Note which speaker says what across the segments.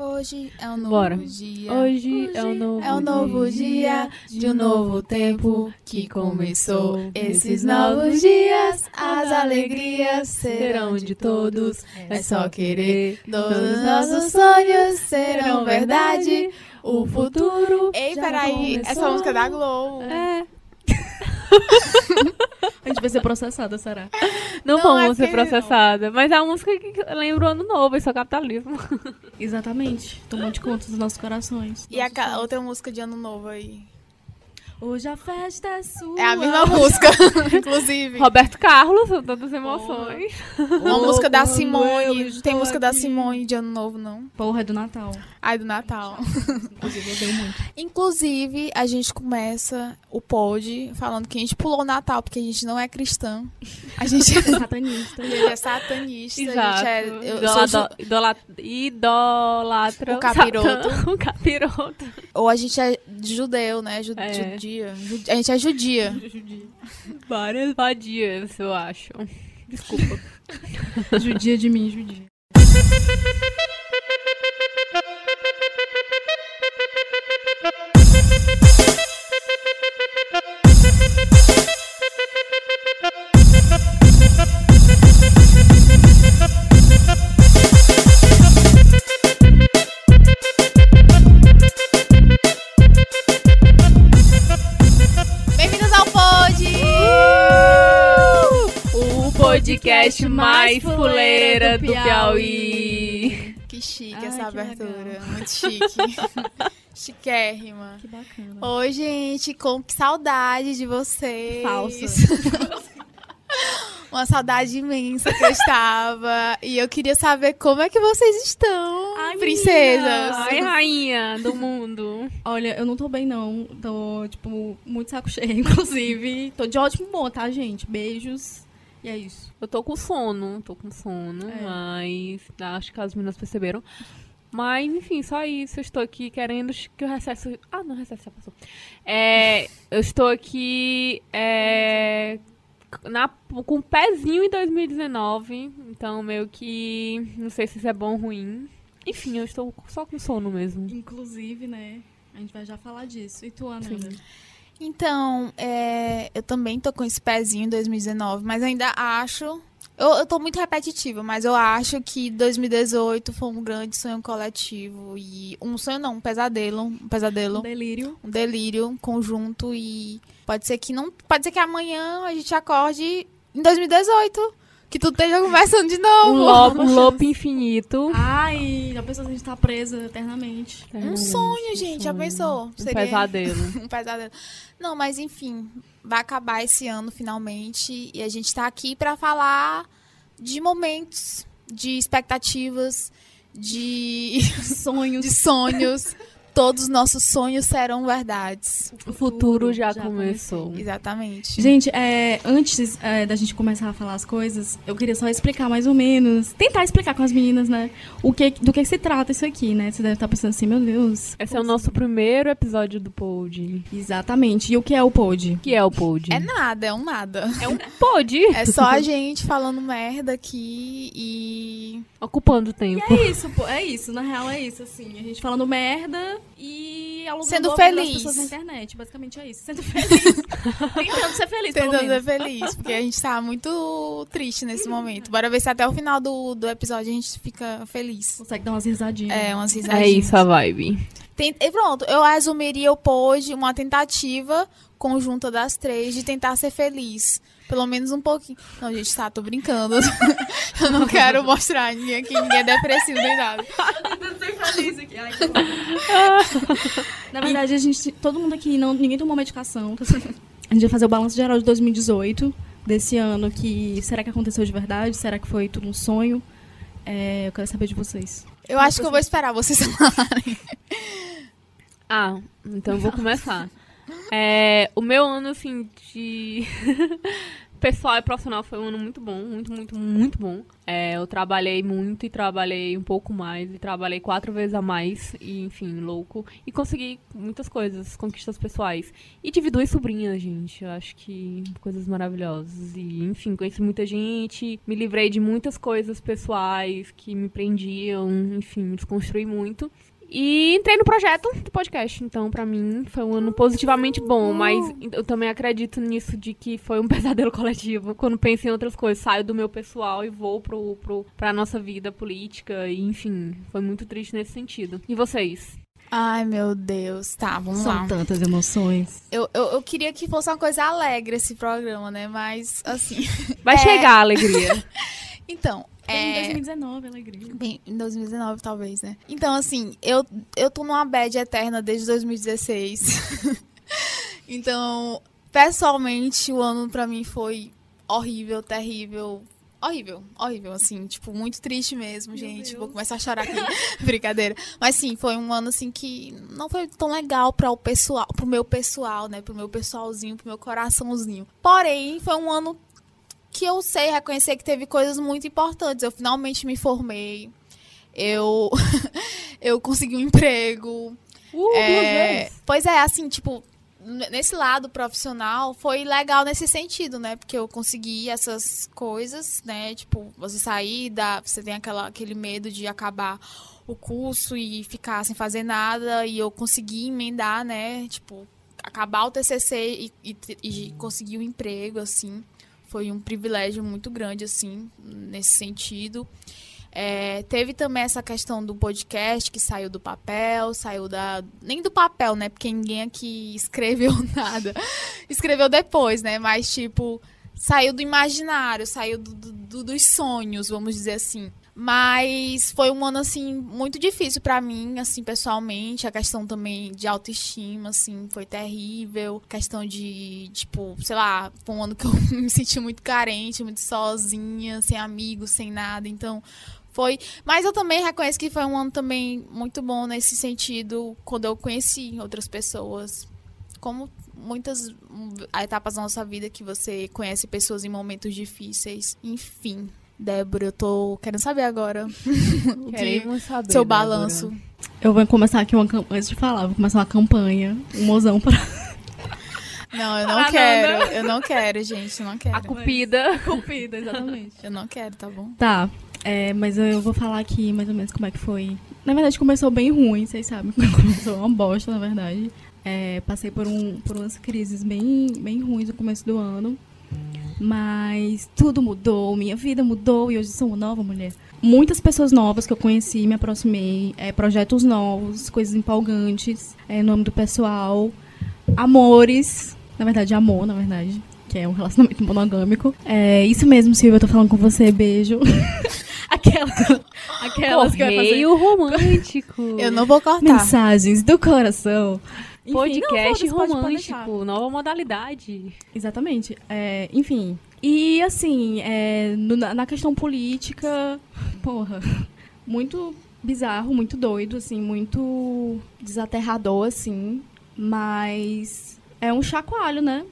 Speaker 1: Hoje é um novo
Speaker 2: Bora.
Speaker 1: dia.
Speaker 2: Hoje, é um novo
Speaker 1: É um novo dia de um novo tempo que começou. Esses novos dias, as alegrias serão de todos. É só querer. Todos os nossos sonhos serão verdade. O futuro. Ei, peraí, essa música é da Globo.
Speaker 2: É.
Speaker 3: A gente vai ser processada, será?
Speaker 2: Não,
Speaker 1: Não,
Speaker 2: vamos
Speaker 1: é
Speaker 2: ser
Speaker 1: que não.
Speaker 2: processadas. Mas é uma música que lembra o ano novo, isso é capitalismo.
Speaker 3: Exatamente. Tomou de conta dos nossos corações.
Speaker 1: E a outra música de ano novo aí.
Speaker 3: Hoje a festa é sua.
Speaker 1: É a mesma música, inclusive.
Speaker 2: Roberto Carlos, todas as emoções.
Speaker 1: Uma música da Simone.
Speaker 3: estou
Speaker 1: Tem música da
Speaker 3: aqui.
Speaker 1: Simone de ano novo, não?
Speaker 3: Porra, é do Natal.
Speaker 1: Ai, do Natal.
Speaker 3: Inclusive, eu dei muito.
Speaker 1: Inclusive, a gente começa o pod falando que a gente pulou o Natal porque a gente não é cristã. A gente
Speaker 3: Satanista.
Speaker 1: a gente é satanista.
Speaker 2: Exato.
Speaker 1: A gente é, eu sou ju-
Speaker 2: idola- idolatra
Speaker 1: O capiroto.
Speaker 2: Satã, o capiroto.
Speaker 1: ou a gente é judeu, né? Ju-
Speaker 2: É.
Speaker 1: Judia. Ju- A gente é judia.
Speaker 2: Várias vadias, eu acho. Desculpa.
Speaker 3: judia de mim, judia.
Speaker 2: Mais fuleira do Piauí.
Speaker 1: Que chique
Speaker 3: Ai,
Speaker 1: essa
Speaker 3: que
Speaker 1: abertura. Muito chique. Chiquérrima.
Speaker 3: Que bacana.
Speaker 1: Oi, gente, com que saudade de vocês.
Speaker 3: Falsa.
Speaker 1: Uma saudade imensa que eu estava. E eu queria saber como é que vocês estão,
Speaker 3: Ai,
Speaker 1: princesas.
Speaker 2: Ai, rainha do mundo.
Speaker 3: Olha, eu não tô bem, não. Tô, tipo, muito saco cheio, inclusive. Tô de ótimo humor, tá, gente? Beijos. E é isso.
Speaker 2: Eu tô com sono, tô com sono,
Speaker 3: É.
Speaker 2: mas acho que as meninas perceberam. Mas, enfim, só isso. Eu estou aqui querendo que o recesso. Ah, não, o recesso já passou. É, eu estou aqui é, na, com o pezinho em 2019. Então, meio que. Não sei se isso é bom ou ruim. Enfim, eu estou só com sono mesmo.
Speaker 3: Inclusive, né? A gente vai já falar disso. E tu, Ana?
Speaker 2: Sim.
Speaker 1: Então, é, eu também tô com esse pezinho em 2019, mas ainda acho. Eu, eu tô muito repetitiva, mas eu acho que 2018 foi um grande sonho coletivo. E. Um sonho não, um pesadelo. Um pesadelo.
Speaker 3: Um delírio.
Speaker 1: um delírio conjunto e pode ser que não pode ser que amanhã a gente acorde em 2018 que tudo esteja conversando de
Speaker 2: Um
Speaker 1: novo
Speaker 2: loop, um loop
Speaker 3: chance.
Speaker 2: infinito.
Speaker 3: Ai, já pensou se a gente tá presa eternamente?
Speaker 1: um sonho gente já pensou
Speaker 2: Um pesadelo.
Speaker 1: um pesadelo não mas enfim vai acabar esse ano finalmente e a gente tá aqui pra falar de momentos de expectativas de
Speaker 3: Sonhos.
Speaker 1: de sonhos todos os nossos sonhos serão verdades
Speaker 2: O futuro já, começou.
Speaker 1: exatamente
Speaker 3: Gente, é, antes é, da gente começar a falar as coisas, eu queria só explicar mais ou menos, tentar explicar com as meninas, né, o que, do que se trata isso aqui, né? Você deve estar pensando assim, meu Deus.
Speaker 2: Esse é o nosso primeiro episódio do Pod.
Speaker 3: Exatamente. E o que é o pod?
Speaker 2: O que é o Pod?
Speaker 1: é nada é um nada
Speaker 2: É um Pod.
Speaker 1: É só a gente falando merda aqui e.
Speaker 2: Ocupando o tempo.
Speaker 3: É isso, pô, é isso, na real é isso, assim, a gente falando merda e alugando
Speaker 1: Sendo feliz.
Speaker 3: pessoas na internet, basicamente é isso, sendo feliz. Tentando ser feliz, pelo
Speaker 1: Tentando
Speaker 3: menos.
Speaker 1: ser feliz, porque a gente tá muito triste nesse momento. Bora ver se até o final do, do episódio a gente fica feliz.
Speaker 3: Consegue dar umas risadinhas.
Speaker 1: É, umas risadinhas.
Speaker 2: É isso a vibe.
Speaker 1: Tem- e pronto, eu resumiria o pod uma tentativa conjunta das três de tentar ser feliz. Pelo menos um pouquinho. Não, gente, tá, tô brincando. eu não quero mostrar ninguém aqui, ninguém é depressivo nem nada.
Speaker 3: feliz aqui. Ai, que horror. Na verdade, a gente, todo mundo aqui, não, ninguém tomou medicação. A gente vai fazer o balanço geral de 2018, desse ano que será que aconteceu de verdade? Será que foi tudo um sonho? É, eu quero saber de vocês.
Speaker 1: Eu acho que eu vou esperar vocês falarem.
Speaker 2: Ah, então eu vou começar. É, o meu ano, assim, de pessoal e profissional foi um ano muito bom. Muito, muito, muito bom. É, eu trabalhei muito e trabalhei um pouco mais, e trabalhei quatro vezes a mais, e enfim, louco. E consegui muitas coisas, conquistas pessoais. E tive duas sobrinhas, gente. Eu acho que coisas maravilhosas. E, enfim, conheci muita gente, me livrei de muitas coisas pessoais que me prendiam, enfim, me desconstruí muito. E entrei no projeto do podcast. Então, pra mim, foi um ano positivamente bom. Mas eu também acredito nisso de que foi um pesadelo coletivo. Quando penso em outras coisas, saio do meu pessoal e vou pro, pro, pra nossa vida política. E, enfim, foi muito triste nesse sentido. E vocês?
Speaker 1: Ai, meu Deus. Tá, vamos
Speaker 3: São
Speaker 1: lá.
Speaker 3: tantas emoções.
Speaker 1: Eu, eu, eu queria que fosse uma coisa alegre esse programa, né? Mas, assim.
Speaker 2: Vai
Speaker 1: É.
Speaker 2: chegar a alegria.
Speaker 1: Então,
Speaker 3: Em
Speaker 1: é.
Speaker 3: 2019, alegria.
Speaker 1: Bem, em 2019, talvez, né? Então, assim, eu, eu tô numa bad eterna desde 2016. então, pessoalmente, o ano pra mim foi horrível, terrível. Horrível, horrível, assim, tipo, muito triste mesmo, gente. Vou começar a chorar aqui. Brincadeira. Mas sim, foi um ano assim que não foi tão legal para o pessoal, pro meu pessoal, né? Pro meu pessoalzinho, pro meu coraçãozinho. Porém, foi um ano que eu sei reconhecer que teve coisas muito importantes. Eu finalmente me formei. Eu eu consegui um emprego.
Speaker 2: Uh,
Speaker 1: É, pois é, assim, tipo, nesse lado profissional foi legal nesse sentido, né? Porque eu consegui essas coisas, né? Tipo, você sair da. Você tem aquela, aquele medo de acabar o curso e ficar sem fazer nada. E eu consegui emendar, né? Tipo, acabar o TCC e, e, e conseguir um emprego, assim. Foi um privilégio muito grande, assim, nesse sentido. É, teve também essa questão do podcast que saiu do papel, saiu da. Nem do papel, né? Porque ninguém aqui escreveu nada. Escreveu depois, né? Mas, tipo, saiu do imaginário, saiu do- do- do- dos sonhos, vamos dizer assim. Mas foi um ano, assim, muito difícil pra mim, assim, pessoalmente. A questão também de autoestima, assim, foi terrível. Questão de, tipo, sei lá, foi um ano que eu me senti muito carente, muito sozinha, sem amigos, sem nada. Então, foi. Mas eu também reconheço que foi um ano também muito bom nesse sentido, quando eu conheci outras pessoas. Como muitas hum, etapas da nossa vida que você conhece pessoas em momentos difíceis. Enfim. Débora, eu tô querendo saber agora
Speaker 2: Queremos saber.
Speaker 1: seu
Speaker 2: Débora.
Speaker 1: balanço.
Speaker 3: Eu vou começar aqui uma campanha. Antes de falar, vou começar uma campanha. Um mozão pra.
Speaker 1: Não, eu não
Speaker 2: Ah,
Speaker 1: quero. Eu não quero, gente. Eu não quero.
Speaker 2: A cupida.
Speaker 3: Cupida, exatamente.
Speaker 1: Eu não quero, tá bom?
Speaker 3: Tá. É, mas eu vou falar aqui mais ou menos como é que foi. Na verdade, começou bem ruim, vocês sabem. Começou uma bosta, na verdade. É, passei por, um, por umas crises bem, bem ruins no começo do ano. Mas tudo mudou, minha vida mudou e hoje sou uma nova mulher. Muitas pessoas novas que eu conheci, me aproximei, é, projetos novos, coisas empolgantes, é, no âmbito pessoal, amores, na verdade, amor, na verdade, que é um relacionamento monogâmico. É isso mesmo, Silvia, eu tô falando com você, beijo. Aquela, aquelas que vai fazer
Speaker 2: Correio romântico.
Speaker 1: Eu não vou cortar.
Speaker 3: mensagens do coração. Enfim, não,
Speaker 2: Podcast
Speaker 3: deixar.
Speaker 2: romântico. nova modalidade.
Speaker 3: Exatamente. É, enfim. E assim, é, no- na questão política, porra, muito bizarro, muito doido, assim, muito desaterrador, assim. Mas é um chacoalho, né?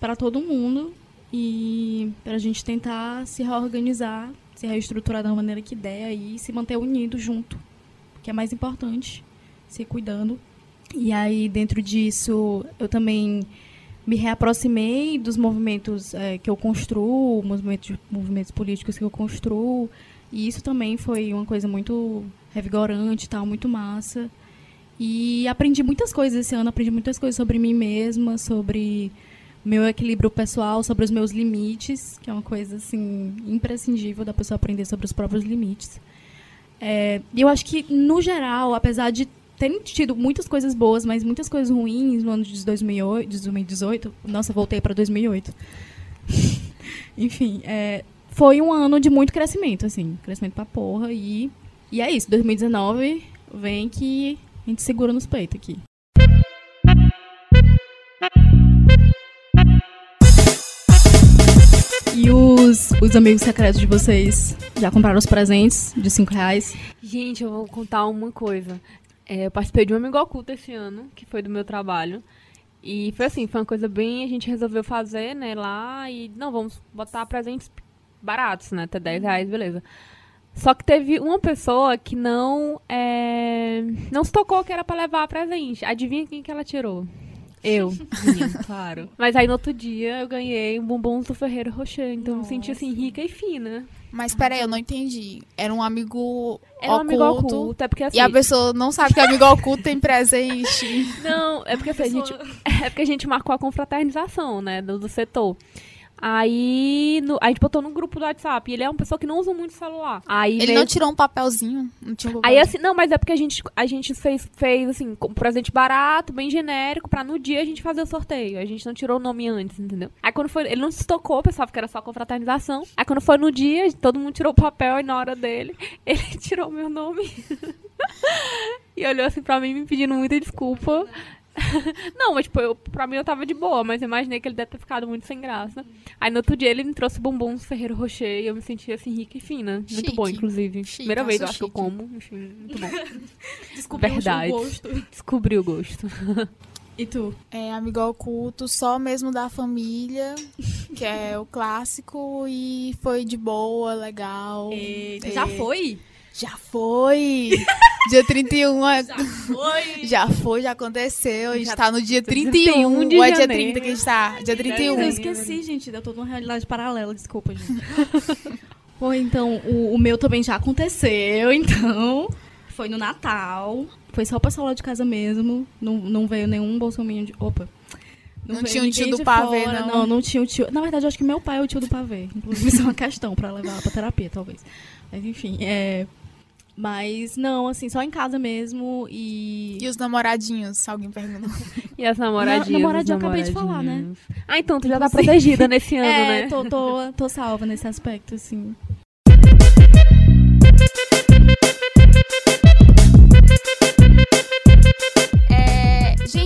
Speaker 3: Pra todo mundo. E pra gente tentar se reorganizar, se reestruturar da maneira que der e se manter unido junto. Que é mais importante, se cuidando. E aí, dentro disso, eu também me reaproximei dos movimentos eh, que eu construo, movimentos, movimentos políticos que eu construo. E isso também foi uma coisa muito revigorante, tal, muito massa. E aprendi muitas coisas esse ano, aprendi muitas coisas sobre mim mesma, sobre meu equilíbrio pessoal, sobre os meus limites, que é uma coisa assim imprescindível da pessoa aprender sobre os próprios limites. É, E eu acho que, no geral, apesar de ter tido muitas coisas boas, mas muitas coisas ruins no ano de 2008, de 2018. Nossa, voltei para 2008. Enfim, é, foi um ano de muito crescimento, assim. Crescimento pra porra. E, e é isso. 2019 vem que a gente segura nos peitos aqui. E os, os amigos secretos de vocês já compraram os presentes de 5 reais?
Speaker 2: Gente, eu vou contar uma coisa. É, eu participei de um amigo oculto esse ano, que foi do meu trabalho. E foi assim, foi uma coisa bem. A gente resolveu fazer, né, lá. E não, vamos botar presentes baratos, né? Até 10 reais, beleza. Só que teve uma pessoa que não é, não se tocou que era pra levar presente. Adivinha quem que ela tirou? Eu, minha, claro. Mas aí no outro dia eu ganhei um bombom do Ferreiro Rocher. Então eu me senti assim, rica e fina.
Speaker 1: Mas peraí, eu não entendi. Era um amigo
Speaker 2: Era um amigo
Speaker 1: oculto.
Speaker 2: oculto. É porque assim.
Speaker 1: E a pessoa não sabe que amigo oculto tem presente.
Speaker 2: Não, é porque assim, a gente. É porque a gente marcou a confraternização, né? Do, do setor. Aí no- a gente botou no grupo do WhatsApp. E ele é uma pessoa que não usa muito celular. Aí
Speaker 1: Ele
Speaker 2: meio
Speaker 1: não tirou um papelzinho? Não tinha um
Speaker 2: Aí assim, não, mas é porque a gente, a gente fez, fez assim, um presente barato, bem genérico, pra no dia a gente fazer o sorteio. A gente não tirou o nome antes, entendeu? Aí quando foi, ele não se tocou, pensava que era só confraternização. Aí quando foi no dia, todo mundo tirou o papel e na hora dele, ele tirou meu nome. e olhou assim pra mim, me pedindo muita desculpa. Não, mas tipo, eu, pra mim eu tava de boa, mas eu imaginei que ele deve ter ficado muito sem graça. Aí no outro dia ele me trouxe bombom do Ferreiro Rocher e eu me senti assim rica e fina. Muito
Speaker 1: Chique.
Speaker 2: bom, inclusive.
Speaker 1: Chique,
Speaker 2: Primeira vez eu
Speaker 1: acho
Speaker 2: acho que eu como, enfim, muito bom.
Speaker 3: Descobriu
Speaker 2: Verdade.
Speaker 3: o gosto.
Speaker 2: Descobri o gosto.
Speaker 3: E tu?
Speaker 1: É amigo oculto, só mesmo da família, que é o clássico, e foi de boa, legal.
Speaker 3: Eita,
Speaker 1: É.
Speaker 3: já foi?
Speaker 1: Já foi! dia 31 é-
Speaker 3: Foi.
Speaker 1: já foi, já aconteceu. A gente
Speaker 2: Já-
Speaker 1: tá no dia
Speaker 2: 31
Speaker 1: 31.
Speaker 2: de
Speaker 1: Ou é dia
Speaker 2: janeiro.
Speaker 1: 30 que a gente tá? Dia 31.
Speaker 3: Eu esqueci, gente. Eu tô numa realidade paralela, desculpa, gente. Bom, então, o, o meu também já aconteceu, então. Foi no Natal. Foi só pessoal lá de casa mesmo. Não, não veio nenhum bolsominho de. Opa.
Speaker 1: Não
Speaker 3: veio
Speaker 1: tinha o tio do pavê,
Speaker 3: fora,
Speaker 1: não?
Speaker 3: Não, não tinha o tio. Na verdade, eu acho que meu pai é o tio do pavê. Inclusive, isso é uma questão pra levar ela pra terapia, talvez. Mas enfim, é. Mas não, assim, só em casa mesmo e.
Speaker 1: E os namoradinhos, se alguém perguntou.
Speaker 2: E as namoradinhas?
Speaker 3: Na- namoradinha eu acabei de falar, né?
Speaker 2: Ah, então tu já tá protegida nesse ano,
Speaker 3: É,
Speaker 2: né?
Speaker 3: tô, tô, tô salva nesse aspecto, assim.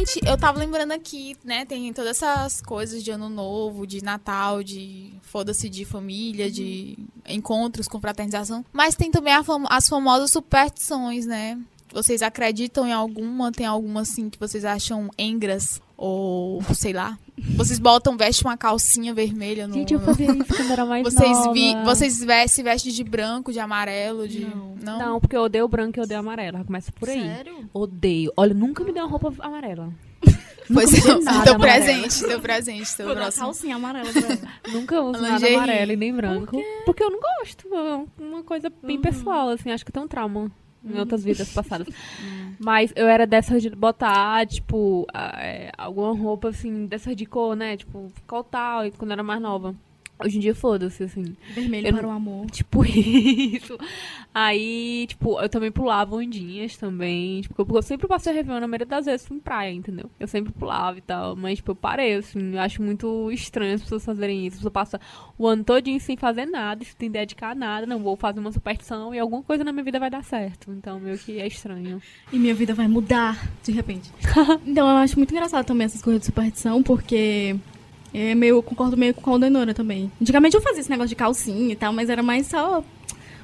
Speaker 1: Gente, eu tava lembrando aqui, né? Tem todas essas coisas de ano novo, de Natal, de foda-se de família, de encontros com fraternização. Mas tem também fam- as famosas superstições, né? Vocês acreditam em alguma? Tem alguma assim que vocês acham engras? Ou sei lá? Vocês botam, vestem uma calcinha vermelha no.
Speaker 2: Gente, eu fazia isso quando era mais
Speaker 1: Vocês,
Speaker 2: nova.
Speaker 1: vi, vocês ve- se vestem de branco, de amarelo, de.
Speaker 3: Não.
Speaker 1: Não?
Speaker 2: Não, porque eu odeio branco e odeio amarelo. Já Começa por aí.
Speaker 3: Sério?
Speaker 2: Odeio. Olha, nunca me deu uma roupa amarela.
Speaker 1: Pois é, teu presente, teu presente, teu próximo.
Speaker 3: calcinha amarela.
Speaker 2: Nunca uso nada amarelo e nem branco. Porque eu não gosto. É uma coisa bem
Speaker 3: Uhum.
Speaker 2: pessoal, assim. Acho que tenho um trauma em outras vidas passadas. Mas eu era dessas de botar, tipo, é, alguma roupa, assim, dessas de cor, né? Tipo, qual tal, quando eu era mais nova. Hoje em dia, foda-se, assim.
Speaker 3: Vermelho
Speaker 2: Eu
Speaker 3: para o amor.
Speaker 2: Tipo isso. Aí, tipo, eu também pulava ondinhas também. Tipo, porque eu sempre passei Réveillon, na maioria das vezes, em praia, entendeu? Eu sempre pulava e tal. Mas, tipo, eu parei, assim. Eu acho muito estranho as pessoas fazerem isso. A pessoa passa o ano todinho sem fazer nada, sem dedicar a nada. Não vou fazer uma superstição e alguma coisa na minha vida vai dar certo. Então, meio que é estranho.
Speaker 3: E minha vida vai mudar de repente. então eu acho muito engraçado também essas coisas de superstição, porque é meio, eu concordo meio com a Aldenora também. Antigamente eu fazia esse negócio de calcinha e tal, mas era mais só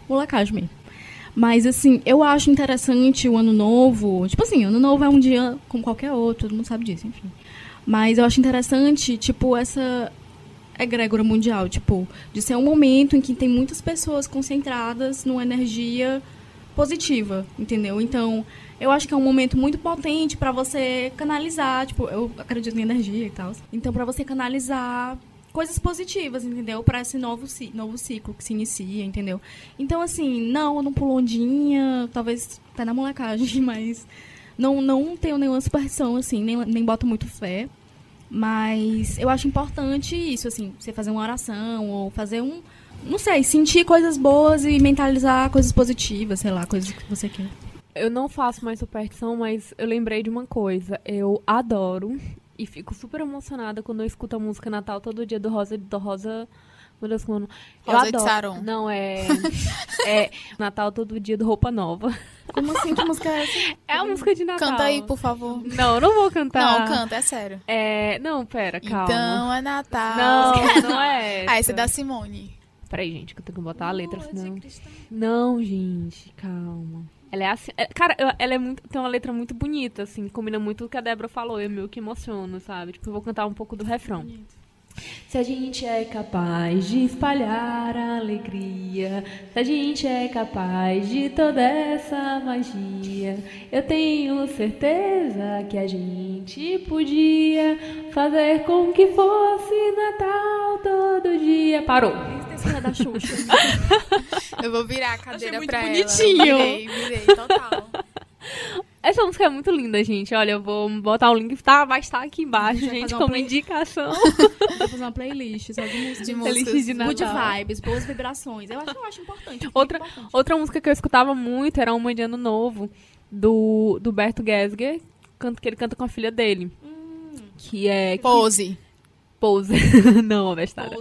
Speaker 3: molecagem mesmo. Mas assim, eu acho interessante o ano novo. Tipo assim, ano novo é um dia como qualquer outro, todo mundo sabe disso, enfim. Mas eu acho interessante, tipo, essa egrégora mundial, tipo, de ser um momento em que tem muitas pessoas concentradas numa energia positiva, entendeu? Então, eu acho que é um momento muito potente pra você canalizar, tipo, eu acredito em energia e tal. Então, pra você canalizar coisas positivas, entendeu? Pra esse novo, novo ciclo que se inicia, entendeu? Então, assim, não, eu não pulo ondinha, talvez até na molecagem, mas não, não tenho nenhuma superstição, assim, nem, nem boto muito fé. Mas eu acho importante isso, assim, você fazer uma oração ou fazer um. Não sei, sentir coisas boas e mentalizar coisas positivas, sei lá, coisas que você quer.
Speaker 2: Eu não faço mais superstição, mas eu lembrei de uma coisa. Eu adoro e fico super emocionada quando eu escuto a música Natal todo dia do Rosa do Rosa. Meu Deus, como eu
Speaker 1: Rosa de
Speaker 2: adoro.
Speaker 1: Saron.
Speaker 2: Não, é. É Natal todo dia do Roupa Nova.
Speaker 3: Como assim? Que música é essa?
Speaker 2: É a música de Natal.
Speaker 1: Canta aí, por favor.
Speaker 2: Não, eu não vou cantar.
Speaker 1: Não, canta, é sério.
Speaker 2: É. Não, pera, calma.
Speaker 1: Então é Natal.
Speaker 2: Não, não é.
Speaker 1: Ah, esse é
Speaker 2: essa.
Speaker 1: da Simone.
Speaker 2: Peraí, gente, que eu tenho que botar a letra, senão. Não, gente, calma. Ela é assim. é- cara, ela é muito. Tem uma letra muito bonita, assim. Combina muito com o que a Débora falou. Eu meio que emociono, sabe? Tipo, eu vou cantar um pouco do refrão. Se a gente é capaz de espalhar a alegria, se a gente é capaz de toda essa magia, eu tenho certeza que a gente podia fazer com que fosse Natal todo dia. Parou.
Speaker 3: Da Xuxa.
Speaker 1: Eu vou virar a cadeira
Speaker 3: muito
Speaker 1: pra
Speaker 3: bonitinho.
Speaker 1: ela. Virei, virei, total.
Speaker 2: Essa música é muito linda, gente. Olha, eu vou botar o link, tá, vai estar aqui embaixo, gente, como
Speaker 3: play-
Speaker 2: indicação.
Speaker 3: Vou fazer uma playlist só de.
Speaker 1: De músicas.
Speaker 2: de
Speaker 3: Good
Speaker 2: Natal.
Speaker 3: vibes, boas vibrações. Eu acho, eu acho importante.
Speaker 2: Outra,
Speaker 3: importante.
Speaker 2: outra música que eu escutava muito era uma de Ano Novo, do, do Berto Gesger, canto, que ele canta com a filha dele. Que é.
Speaker 1: Pose.
Speaker 2: Pose. Não, bestada.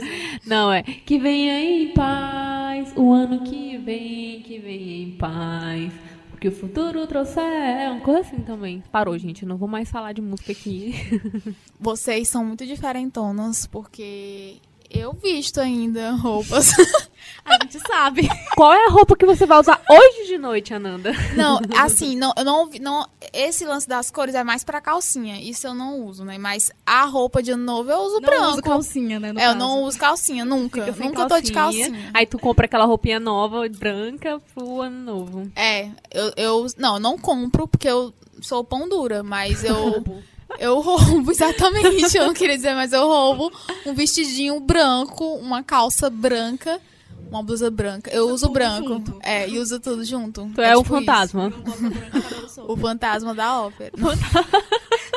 Speaker 2: Não, é. Que venha em paz, o ano que vem, que venha em paz. O que o futuro trouxer. Uma coisa assim também. Parou, gente. Não vou mais falar de música aqui.
Speaker 1: Vocês são muito diferentonas, porque eu visto ainda roupas.
Speaker 3: A gente sabe.
Speaker 2: Qual é a roupa que você vai usar hoje de noite, Ananda?
Speaker 1: Não, assim, não, eu não, não. Esse lance das cores é mais pra calcinha. Isso eu não uso, né? Mas a roupa de ano novo eu uso
Speaker 3: Não
Speaker 1: branco.
Speaker 3: uso calcinha, né? no
Speaker 1: É, eu
Speaker 3: caso.
Speaker 1: não uso calcinha, nunca. Nunca tô de calcinha.
Speaker 2: Aí tu compra aquela roupinha nova, branca, pro ano novo.
Speaker 1: É, eu, eu. Não, eu não compro porque eu sou pão dura, mas eu. Eu roubo, exatamente. Eu não queria dizer, mas eu roubo um vestidinho branco, uma calça branca, uma blusa branca. Eu uso branco.
Speaker 3: junto.
Speaker 1: É, e uso tudo junto.
Speaker 2: Tu é, o
Speaker 1: tipo isso.
Speaker 2: fantasma.
Speaker 1: O fantasma da ópera.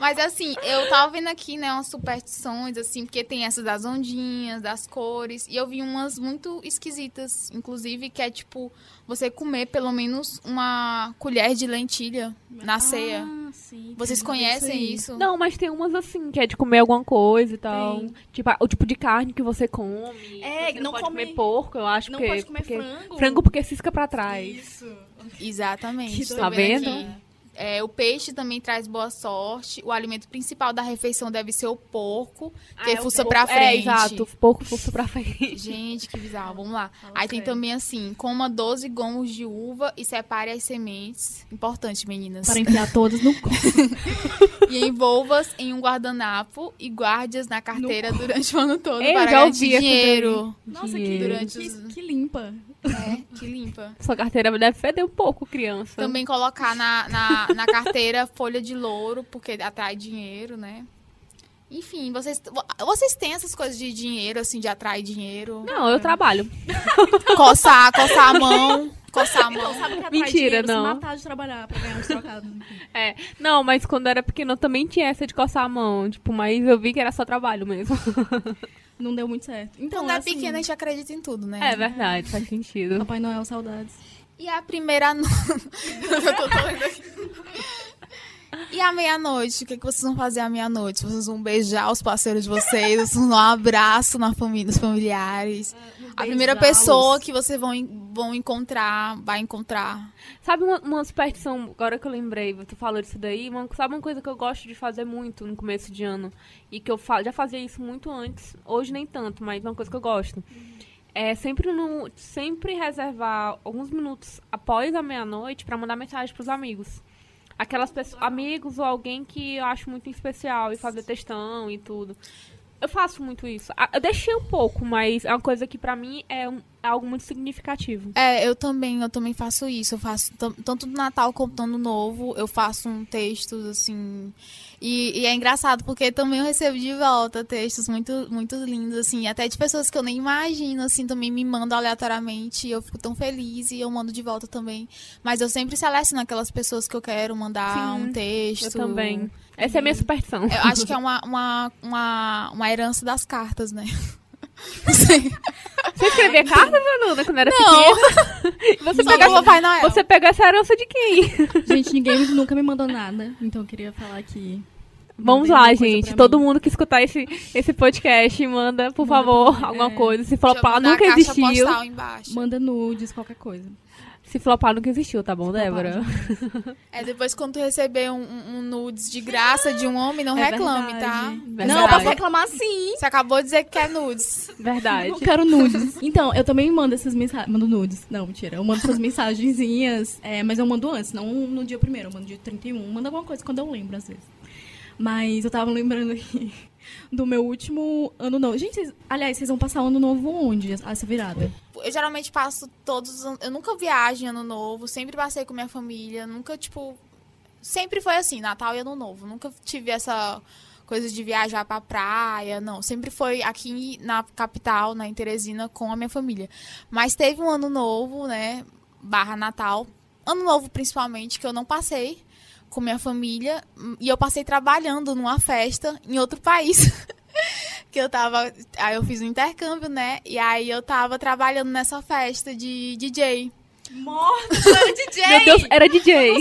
Speaker 1: Mas assim, eu tava vendo aqui, né, umas superstições, assim, porque tem essa das ondinhas, das cores, e eu vi umas muito esquisitas, inclusive, que é tipo, você comer pelo menos uma colher de lentilha na ceia.
Speaker 3: Ah, sim.
Speaker 1: Vocês conhecem isso?
Speaker 2: Não, mas tem umas assim, que é de comer alguma coisa e tal.
Speaker 3: Tem.
Speaker 2: Tipo, o tipo de carne que você come.
Speaker 3: É,
Speaker 2: você
Speaker 3: não
Speaker 2: não pode
Speaker 3: come-
Speaker 2: comer porco, eu acho.
Speaker 3: Não
Speaker 2: porque,
Speaker 3: pode comer
Speaker 2: porque-
Speaker 3: frango.
Speaker 2: Frango porque cisca pra trás.
Speaker 3: Isso.
Speaker 1: Exatamente.
Speaker 2: Tá vendo?
Speaker 1: aqui. É, o peixe também traz boa sorte. O alimento principal da refeição deve ser o porco, que
Speaker 2: Ah, é
Speaker 1: fuça pra frente.
Speaker 2: É, exato. Porco fuça pra frente.
Speaker 1: Gente, que bizarro. Vamos lá.
Speaker 3: Fala
Speaker 1: Aí tem também assim, coma 12 gomos de uva e separe as sementes. Importante, meninas.
Speaker 3: Para enfiar todas no cu.
Speaker 1: E envolva-as em um guardanapo e guarde-as na carteira durante o ano todo
Speaker 2: Eu
Speaker 1: para
Speaker 2: já ouvi
Speaker 1: dinheiro.
Speaker 3: Nossa, que,
Speaker 2: Dinheiro.
Speaker 1: Durante
Speaker 3: que,
Speaker 1: os-
Speaker 3: que limpa.
Speaker 1: É, que limpa.
Speaker 2: Sua carteira deve feder um pouco, criança.
Speaker 1: Também colocar na, na, na carteira folha de louro, porque atrai dinheiro, né? Enfim, vocês, vocês têm essas coisas de dinheiro, assim, de atrair dinheiro?
Speaker 2: Não, eu trabalho.
Speaker 1: Coçar, coçar a mão, coçar a mão.
Speaker 3: Sabe que atrai
Speaker 2: Mentira,
Speaker 3: dinheiro,
Speaker 2: não.
Speaker 3: Se matar de trabalhar pra ganhar uns trocados. enfim.
Speaker 2: É. Não, mas quando eu era pequena eu também tinha essa de coçar a mão. Tipo, mas eu vi que era só trabalho mesmo.
Speaker 3: Não deu muito certo. Então,
Speaker 1: Quando é
Speaker 3: assim,
Speaker 1: pequena, a gente acredita em tudo, né?
Speaker 2: É verdade, faz sentido.
Speaker 3: Papai Noel, saudades.
Speaker 1: E a primeira noite. Eu tô doida aqui. E a meia-noite? O que, que vocês vão fazer à meia-noite? Vocês vão beijar os parceiros de vocês? Vocês vão dar um abraço na família, nos familiares? A primeira pessoa que vocês vão, vão encontrar, vai encontrar.
Speaker 2: Sabe uma, uma superstição, agora que eu lembrei, tu falou disso daí, uma, sabe uma coisa que eu gosto de fazer muito no começo de ano? E que eu fa já fazia isso muito antes, hoje nem tanto, mas é uma coisa que eu gosto. É sempre, no, sempre reservar alguns minutos após a meia-noite pra mandar mensagem pros amigos. Aquelas pessoas, amigos ou alguém que eu acho muito especial e fazer textão e tudo. Eu faço muito isso. Eu deixei um pouco, mas é uma coisa que pra mim é, um- algo muito significativo.
Speaker 1: É, eu também, eu também faço isso. Eu faço tanto no Natal como no Ano Novo. Eu faço um textos, assim. E, e é engraçado, porque também eu recebo de volta textos muito, muito lindos, assim. Até de pessoas que eu nem imagino, assim, também me mandam aleatoriamente. E eu fico tão feliz e eu mando de volta também. Mas eu sempre seleciono aquelas pessoas que eu quero mandar
Speaker 2: Sim,
Speaker 1: um texto.
Speaker 2: Eu também. Essa é a minha superstição.
Speaker 1: Eu acho que é uma, uma, uma, uma herança das cartas, né? Não sei.
Speaker 2: Você escrevia carta, Vanuda, quando era
Speaker 1: Não.
Speaker 2: pequena? Você pegou,
Speaker 1: do Papai Noel.
Speaker 2: você pegou essa herança de quem?
Speaker 3: Gente, ninguém nunca me mandou nada. Então eu queria falar que.
Speaker 2: Vamos lá, gente. Todo
Speaker 3: mim.
Speaker 2: mundo que escutar esse, esse podcast, manda, por
Speaker 3: Manda
Speaker 2: favor,
Speaker 3: pra
Speaker 2: alguma
Speaker 3: é.
Speaker 2: coisa. Se flopar, nunca existiu.
Speaker 1: postal embaixo.
Speaker 3: Manda nudes, qualquer coisa.
Speaker 2: Se flopar, nunca existiu, tá bom, Débora?
Speaker 1: É, depois quando tu receber um, um- nudes de graça de um homem, não
Speaker 3: É
Speaker 1: reclame,
Speaker 3: verdade.
Speaker 1: tá?
Speaker 2: Verdade.
Speaker 3: Não, eu posso reclamar sim.
Speaker 1: Você acabou de dizer que quer nudes.
Speaker 2: Verdade.
Speaker 3: Não quero nudes. Então, eu também mando essas mensagens. Mando nudes. Não, mentira. Eu mando essas mensagenzinhas, é, mas eu mando antes, não no dia primeiro. Eu mando dia 31. Mando alguma coisa quando eu lembro, às vezes. Mas eu tava lembrando aqui do meu último ano novo. Gente, aliás, vocês vão passar ano novo onde? Essa virada?
Speaker 1: Eu geralmente passo todos. Eu nunca viajo em ano novo, sempre passei com minha família, nunca, tipo. Sempre foi assim, Natal e Ano Novo. Nunca tive essa coisa de viajar pra praia, não. Sempre foi aqui na capital, na Teresina, com a minha família. Mas teve um ano novo, né? Barra Natal. Ano novo, principalmente, que eu não passei com minha família. E eu passei trabalhando numa festa em outro país. que eu tava. Aí eu fiz um intercâmbio, né? E aí eu tava trabalhando nessa festa de DJ.
Speaker 3: Morta, era DJ!
Speaker 2: Meu Deus, era DJ.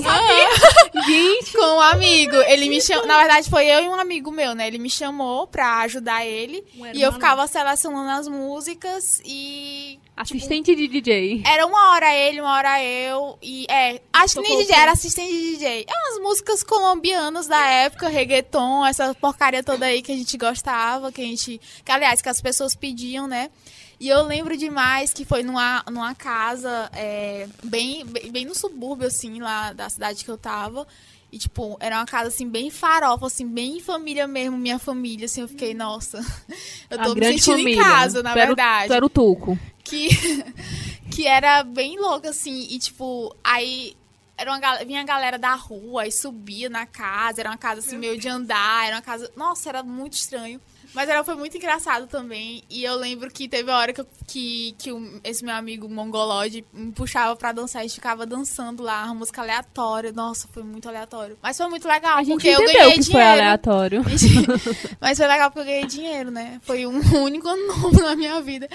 Speaker 2: Gente,
Speaker 1: Com um amigo. Ele me chamou. Na verdade, foi eu e um amigo meu, né? Ele me chamou pra ajudar ele.
Speaker 3: Um
Speaker 1: E eu ficava selecionando as músicas e.
Speaker 2: assistente de DJ.
Speaker 1: Era uma hora ele, uma hora eu. E é. Acho que nem DJ, era assistente de DJ. É umas músicas colombianas da época, reggaeton, essa porcaria toda aí que a gente gostava, que a gente. Que, aliás, que as pessoas pediam, né? E eu lembro demais que foi numa, numa casa é, bem, bem, bem no subúrbio, assim, lá da cidade que eu tava. E, tipo, era uma casa, assim, bem farofa, assim, bem família mesmo, minha família, assim. Eu fiquei, nossa, eu
Speaker 2: A
Speaker 1: tô me
Speaker 2: grande
Speaker 1: sentindo
Speaker 2: família.
Speaker 1: em casa, na
Speaker 2: Tu era o-
Speaker 1: verdade
Speaker 2: Tu era o Tuco.
Speaker 1: que, que era bem louca, assim, e tipo, aí era uma, vinha a galera da rua e subia na casa, era uma casa assim, meio de andar, era uma casa. Nossa, era muito estranho. Mas era, foi muito engraçado também. E eu lembro que teve a hora que, eu- que, que o- esse meu amigo mongolode me puxava pra dançar e ficava dançando lá, uma música aleatória. Nossa, foi muito aleatório. Mas foi muito legal,
Speaker 2: A gente
Speaker 1: porque eu ganhei
Speaker 2: que foi
Speaker 1: dinheiro.
Speaker 2: aleatório.
Speaker 1: Mas foi legal porque eu ganhei dinheiro, né? Foi um único ano novo na minha vida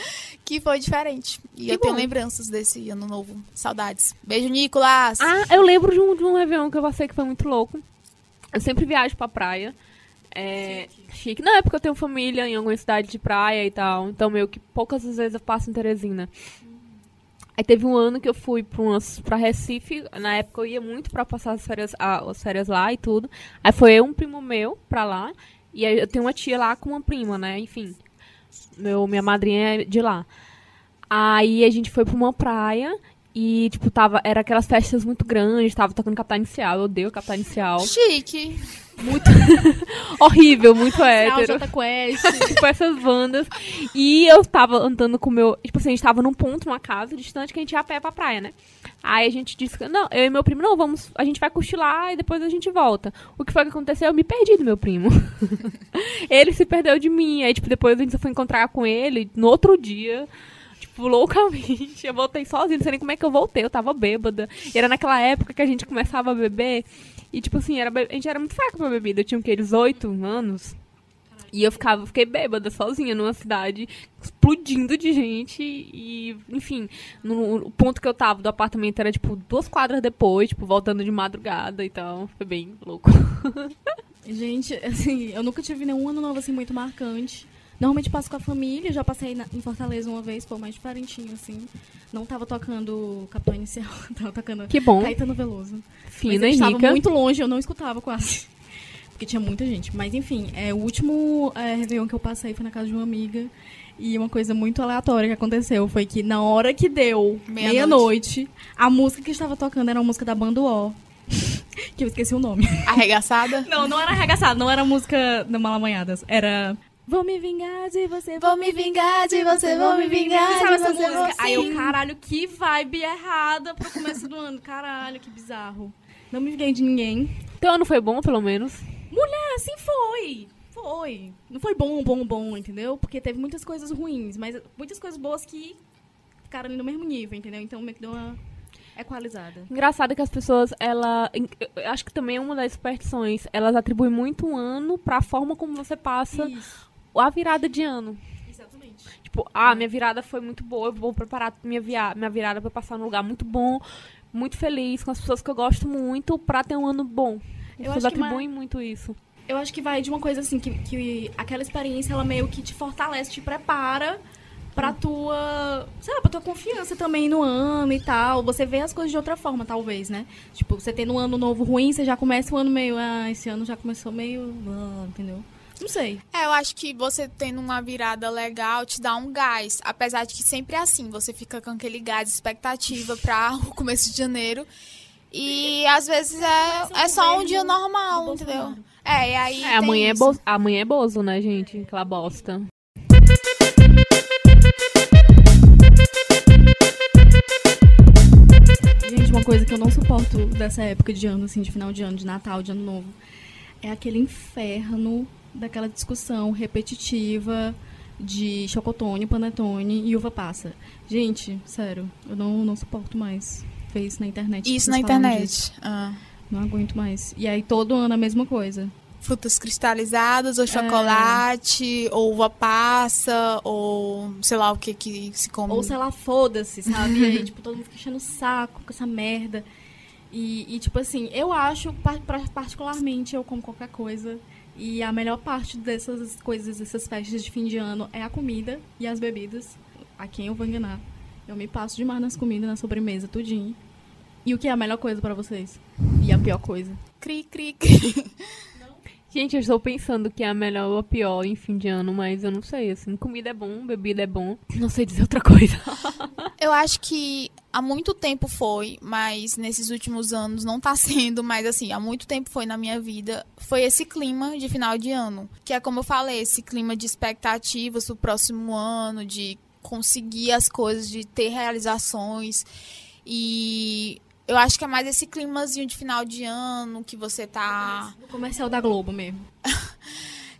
Speaker 1: que foi diferente. E
Speaker 2: Que
Speaker 1: eu tenho
Speaker 2: bom.
Speaker 1: lembranças desse ano novo. Saudades. Beijo, Nicolas!
Speaker 2: Ah, eu lembro de um, de um Réveillon que eu passei que foi muito louco. Eu sempre viajo pra praia. É, chique. Não é porque eu tenho família em alguma cidade de praia e tal. Então, meio que poucas vezes eu passo em Teresina. Aí teve um ano que eu fui pra, umas, pra Recife. Na época eu ia muito pra passar as férias, as férias lá e tudo. Aí foi eu um primo meu pra lá. E aí eu tenho uma tia lá com uma prima, né? Enfim. Meu, minha madrinha é de lá. Aí a gente foi pra uma praia e, tipo, tava, era aquelas festas muito grandes, tava tocando Capital Inicial, eu odeio Capital Inicial.
Speaker 1: Chique!
Speaker 2: Horrível, muito hétero.
Speaker 3: Jota Quest.
Speaker 2: tipo, essas bandas. E eu tava andando com o meu. Tipo assim, a gente tava num ponto, numa casa distante, que a gente ia a pé pra praia, né? Aí a gente disse que. Não, eu e meu primo, não, vamos. A gente vai lá e depois a gente volta. O que foi que aconteceu? Eu me perdi do meu primo. ele se perdeu de mim. Aí, tipo, depois a gente foi encontrar com ele no outro dia. Tipo, loucamente. Eu voltei sozinha, não sei nem como é que eu voltei. Eu tava bêbada. E era naquela época que a gente começava a beber. E, tipo assim, era, a gente era muito fraca pra bebida. Eu tinha o quê? 18 anos. E eu ficava, fiquei bêbada sozinha numa cidade explodindo de gente e, enfim, no, no ponto que eu tava do apartamento era tipo duas quadras depois, tipo, voltando de madrugada, então foi bem louco.
Speaker 3: Gente, assim, eu nunca tive nenhum ano novo assim muito marcante. Normalmente passo com a família, já passei na- em Fortaleza uma vez, foi mais diferentinho, assim. Não tava tocando Capitão Inicial, tava tocando
Speaker 2: Que bom.
Speaker 3: Caetano Veloso. Mas
Speaker 2: Fina,
Speaker 3: eu estava
Speaker 2: Henrica.
Speaker 3: muito longe, eu não escutava quase. Porque tinha muita gente. Mas enfim, é, o último é, Réveillon que eu passei foi na casa de uma amiga. E uma coisa muito aleatória que aconteceu foi que na hora que deu
Speaker 1: Meia-noite.
Speaker 3: meia-noite, a música que estava tocando era uma música da banda O. que eu esqueci o nome.
Speaker 1: Arregaçada?
Speaker 3: Não, não era arregaçado, não era música da Malamanhadas. Era. Vou me vingar de você,
Speaker 1: Vou me vingar de você, vou me vingar
Speaker 3: Sabe
Speaker 1: de
Speaker 3: essa
Speaker 1: você,
Speaker 3: Aí eu, caralho, que vibe errada pro começo do ano. Caralho, que bizarro. Não me vinguei de ninguém.
Speaker 2: Teu ano foi bom, pelo menos.
Speaker 3: Mulher, assim foi. Foi. Não foi bom, bom, bom, entendeu? Porque teve muitas coisas ruins, mas muitas coisas boas que ficaram ali no mesmo nível, entendeu? Então meio que deu uma equalizada.
Speaker 2: Engraçado que as pessoas, ela. eu acho que também é uma das superstições. Elas atribuem muito um ano pra forma como você passa
Speaker 3: Isso.
Speaker 2: A virada de ano.
Speaker 3: Exatamente.
Speaker 2: Tipo, ah, minha virada foi muito boa, eu vou preparar minha, via minha virada pra passar num lugar muito bom, muito feliz, com as pessoas que eu gosto muito, pra ter um ano bom. As
Speaker 3: Eu
Speaker 2: pessoas
Speaker 3: acho que uma-
Speaker 2: atribuem muito isso.
Speaker 3: Eu acho que vai de uma coisa assim, que, que aquela experiência, ela meio que te fortalece, te prepara pra tua, sei lá, pra tua confiança também no ano e tal. Você vê as coisas de outra forma, talvez, né? Tipo, você tendo um ano novo ruim, você já começa o ano meio, ah, esse ano já começou meio, ah, entendeu? Não sei.
Speaker 1: É, eu acho que você tendo uma virada legal te dá um gás. Apesar de que sempre é assim, você fica com aquele gás, expectativa pra o começo de janeiro. E às vezes é, é só um dia normal, entendeu? É, e aí.
Speaker 2: É,
Speaker 1: tem
Speaker 2: amanhã é,
Speaker 1: isso.
Speaker 2: bo... amanhã é bozo, né, gente? Aquela bosta.
Speaker 3: Gente, uma coisa que eu não suporto dessa época de ano, assim, de final de ano, de Natal, de Ano Novo, é aquele inferno daquela discussão repetitiva de chocotone, panetone e uva passa. Gente, sério, eu não, não suporto mais ver isso na internet.
Speaker 1: Isso na internet. Ah.
Speaker 3: Não aguento mais. E aí todo ano a mesma coisa.
Speaker 1: Frutas cristalizadas, ou chocolate, ou uva passa, ou sei lá o que que se come.
Speaker 3: Ou sei lá, foda-se, sabe? E aí, tipo, todo mundo fica enchendo o saco com essa merda. E, e, tipo assim, eu acho, particularmente, eu como qualquer coisa. E a melhor parte dessas coisas, dessas festas de fim de ano, é a comida e as bebidas. A quem eu vou enganar? Eu me passo demais nas comidas, na sobremesa, tudinho. E o que é a melhor coisa pra vocês? E a pior coisa?
Speaker 1: Cri, cri, cri.
Speaker 2: Gente, eu estou pensando que é a melhor ou a pior em fim de ano, mas eu não sei, assim, comida é bom, bebida é bom. Não sei dizer outra coisa.
Speaker 1: Eu acho que há muito tempo foi, mas nesses últimos anos não tá sendo, mas assim, há muito tempo foi na minha vida. Foi esse clima de final de ano. Que é como eu falei, esse clima de expectativas pro próximo ano, de conseguir as coisas, de ter realizações. E eu acho que é mais esse climazinho de final de ano que você tá.
Speaker 3: O comercial da Globo mesmo.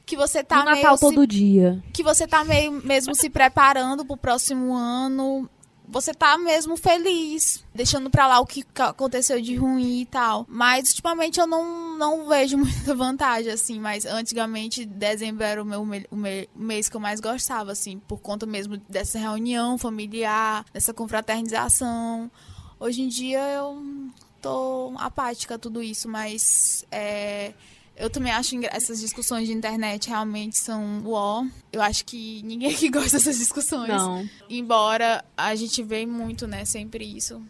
Speaker 1: Que você tá
Speaker 2: no
Speaker 1: meio.
Speaker 2: Natal
Speaker 1: se-
Speaker 2: todo dia.
Speaker 1: que você tá meio mesmo se preparando pro próximo ano. Você tá mesmo feliz, deixando pra lá o que aconteceu de ruim e tal. Mas ultimamente eu não, não vejo muita vantagem, assim. Mas antigamente, dezembro era o, meu, me- o me- o mês que eu mais gostava, assim. Por conta mesmo dessa reunião familiar, dessa confraternização. Hoje em dia eu tô apática a tudo isso, mas é, eu também acho engra- essas discussões de internet realmente são uó. Eu acho que ninguém aqui gosta dessas discussões.
Speaker 2: Não.
Speaker 1: Embora a gente vê muito, né, sempre isso.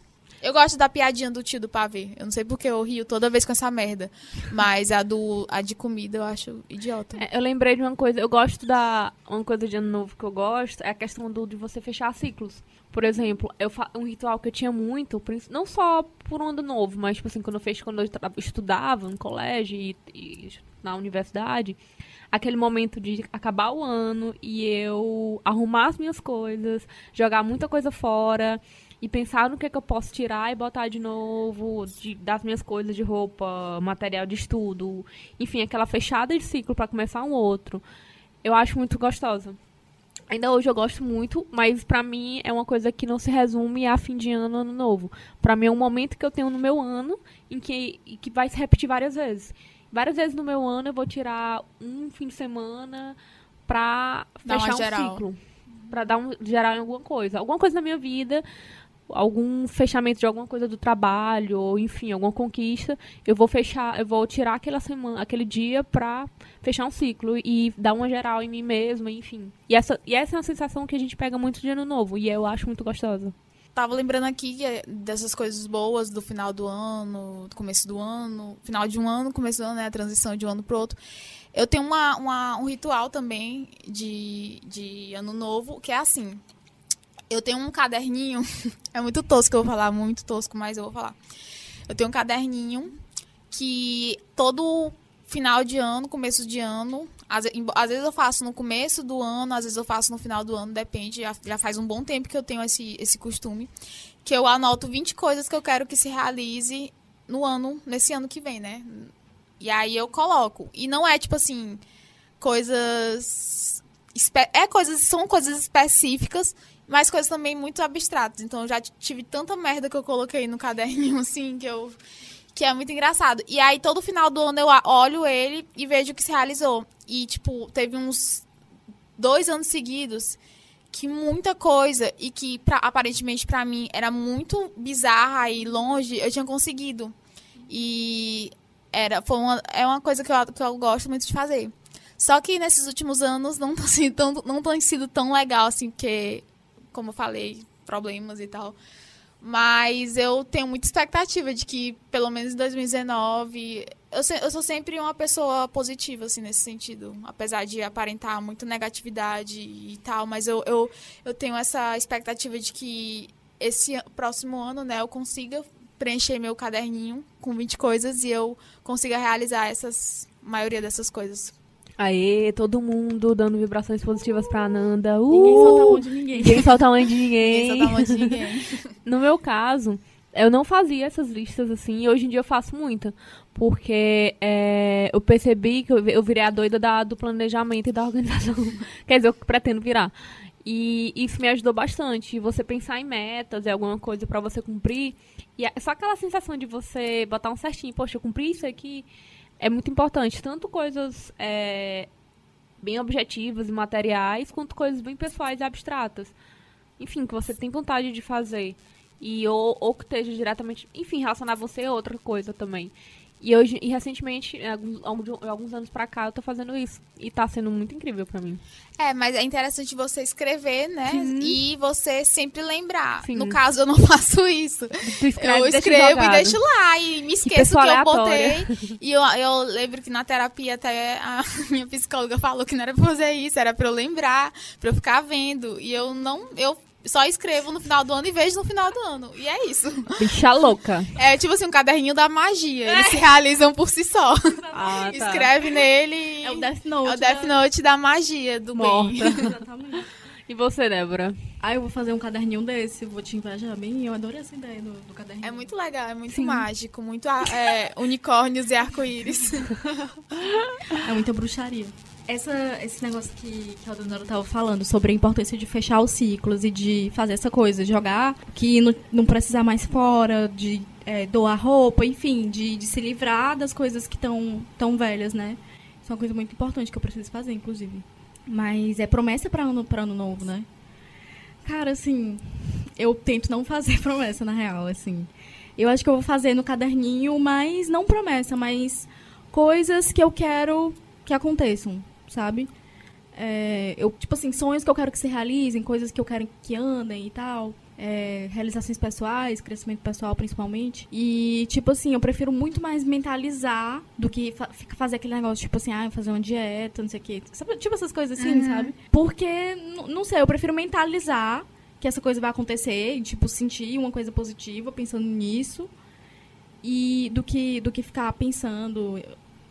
Speaker 1: Eu gosto da piadinha do tio do pavê. Eu não sei porque eu rio toda vez com essa merda. Mas a do a de comida eu acho idiota.
Speaker 2: É, eu lembrei de uma coisa, eu gosto da. Uma coisa de ano novo que eu gosto é a questão do, de você fechar ciclos. Por exemplo, eu um ritual que eu tinha muito, não só por um ano novo, mas tipo assim, quando eu quando eu estudava no colégio e, e na universidade, aquele momento de acabar o ano e eu arrumar as minhas coisas, jogar muita coisa fora e pensar no que, é que eu posso tirar e botar de novo, de- das minhas coisas de roupa, material de estudo, enfim, aquela fechada de ciclo para começar um outro. Eu acho muito gostosa. Ainda hoje eu gosto muito, mas pra mim é uma coisa que não se resume a fim de ano, ano novo. Pra mim é um momento que eu tenho no meu ano em que, e que vai se repetir várias vezes. Várias vezes no meu ano eu vou tirar um fim de semana pra fechar um
Speaker 1: geral.
Speaker 2: ciclo. Pra dar um geral em alguma coisa. Alguma coisa na minha vida, algum fechamento de alguma coisa do trabalho, ou enfim, alguma conquista, eu vou fechar, eu vou tirar aquela semana, aquele dia pra fechar um ciclo e dar uma geral em mim mesma, enfim. E essa, e essa é uma sensação que a gente pega muito de ano novo, e eu acho muito gostosa.
Speaker 1: Tava lembrando aqui é dessas coisas boas do final do ano, do começo do ano, final de um ano, começo do ano, né? A transição de um ano pro outro. Eu tenho uma, uma- um ritual também de, de ano novo, que é assim. Eu tenho um caderninho, é muito tosco eu vou falar, muito tosco, mas eu vou falar. Eu tenho um caderninho que todo final de ano, começo de ano, às, às vezes eu faço no começo do ano, às vezes eu faço no final do ano, depende. Já, já faz um bom tempo que eu tenho esse, esse costume. Que eu anoto 20 coisas que eu quero que se realize no ano, nesse ano que vem, né? E aí eu coloco. E não é tipo assim, coisas. É coisas, são coisas específicas, mas coisas também muito abstratas. Então eu já tive tanta merda que eu coloquei no caderninho, assim, que eu. Que é muito engraçado. E aí, todo final do ano eu olho ele e vejo o que se realizou. E, tipo, teve uns dois anos seguidos que muita coisa e que pra- aparentemente pra mim era muito bizarra e longe, eu tinha conseguido. E era, foi uma, é uma coisa que eu, que eu gosto muito de fazer. Só que nesses últimos anos não tem sido tão, não tem sido tão legal, assim, porque, como eu falei, problemas e tal. Mas eu tenho muita expectativa de que, pelo menos em 2019, eu, se- eu sou sempre uma pessoa positiva, assim, nesse sentido. Apesar de aparentar muito negatividade e tal, mas eu, eu, eu tenho essa expectativa de que esse próximo ano, né, eu consiga preencher meu caderninho com 20 coisas e eu consiga realizar essas maioria dessas coisas.
Speaker 2: Aê, todo mundo dando vibrações positivas pra Ananda. Uh!
Speaker 3: Ninguém solta a mão de ninguém.
Speaker 2: Ninguém solta a mão de
Speaker 1: Ninguém
Speaker 2: ninguém.
Speaker 1: solta a mão de ninguém.
Speaker 2: No meu caso, eu não fazia essas listas assim, e hoje em dia eu faço muita. Porque é, eu percebi que eu, eu virei a doida da, do planejamento e da organização. Quer dizer, eu pretendo virar. E isso me ajudou bastante. Você pensar em metas, em alguma coisa pra você cumprir. E é só aquela sensação de você botar um certinho, poxa, eu cumpri isso aqui. É muito importante. Tanto coisas é, bem objetivas e materiais, quanto coisas bem pessoais e abstratas. Enfim, que você tem vontade de fazer. E ou, ou que esteja diretamente, enfim, relacionar a você é outra coisa também. E hoje, e recentemente, em alguns, alguns- anos pra cá, eu tô fazendo isso. E tá sendo muito incrível pra mim.
Speaker 1: É, mas é interessante você escrever, né? E você sempre lembrar.
Speaker 2: Sim.
Speaker 1: No caso, eu não faço isso.
Speaker 2: Escreve,
Speaker 1: eu
Speaker 2: deixa
Speaker 1: escrevo e deixo lá e me esqueço que,
Speaker 2: pessoa
Speaker 1: eu
Speaker 2: aleatória.
Speaker 1: botei. E eu, eu lembro que na terapia até a minha psicóloga falou que não era pra fazer isso, era pra eu lembrar, pra eu ficar vendo. E eu não. Eu só escrevo no final do ano e vejo no final do ano. E é isso.
Speaker 2: Bicha louca.
Speaker 1: É tipo assim, um caderninho da magia. Eles se realizam por si só.
Speaker 2: Ah, tá.
Speaker 1: Escreve nele.
Speaker 3: É o Death Note.
Speaker 1: É o Death
Speaker 3: da-
Speaker 1: Note da magia, do bem.
Speaker 2: Morta.
Speaker 3: Exatamente.
Speaker 2: E você, Débora?
Speaker 3: Ah, eu vou fazer um caderninho desse, vou te invejar bem. Eu adorei essa ideia do, do caderninho.
Speaker 1: É muito legal, é muito
Speaker 2: Sim.
Speaker 1: mágico, muito ah, é, unicórnios e arco-íris.
Speaker 3: É muita bruxaria. Essa, esse negócio que, que a Donora tava falando sobre a importância de fechar os ciclos e de fazer essa coisa, jogar, que não, não precisar mais fora, de é, doar roupa, enfim, de, de se livrar das coisas que estão tão velhas, né? Isso é uma coisa muito importante que eu preciso fazer, inclusive. Mas é promessa pra ano, ano novo, né? Cara, assim, eu tento não fazer promessa, na real, assim. Eu acho que eu vou fazer no caderninho, mas não promessa, mas coisas que eu quero que aconteçam, sabe? É, eu, tipo assim, sonhos que eu quero que se realizem, coisas que eu quero que andem e tal. É, realizações pessoais, crescimento pessoal principalmente. E, tipo assim, eu prefiro muito mais mentalizar do que fa fazer aquele negócio, tipo assim, ah, fazer uma dieta, não sei o quê. Tipo essas coisas assim,
Speaker 1: Uhum.
Speaker 3: sabe? Porque, não sei, eu prefiro mentalizar que essa coisa vai acontecer e, tipo, sentir uma coisa positiva pensando nisso. E do que, do que ficar pensando,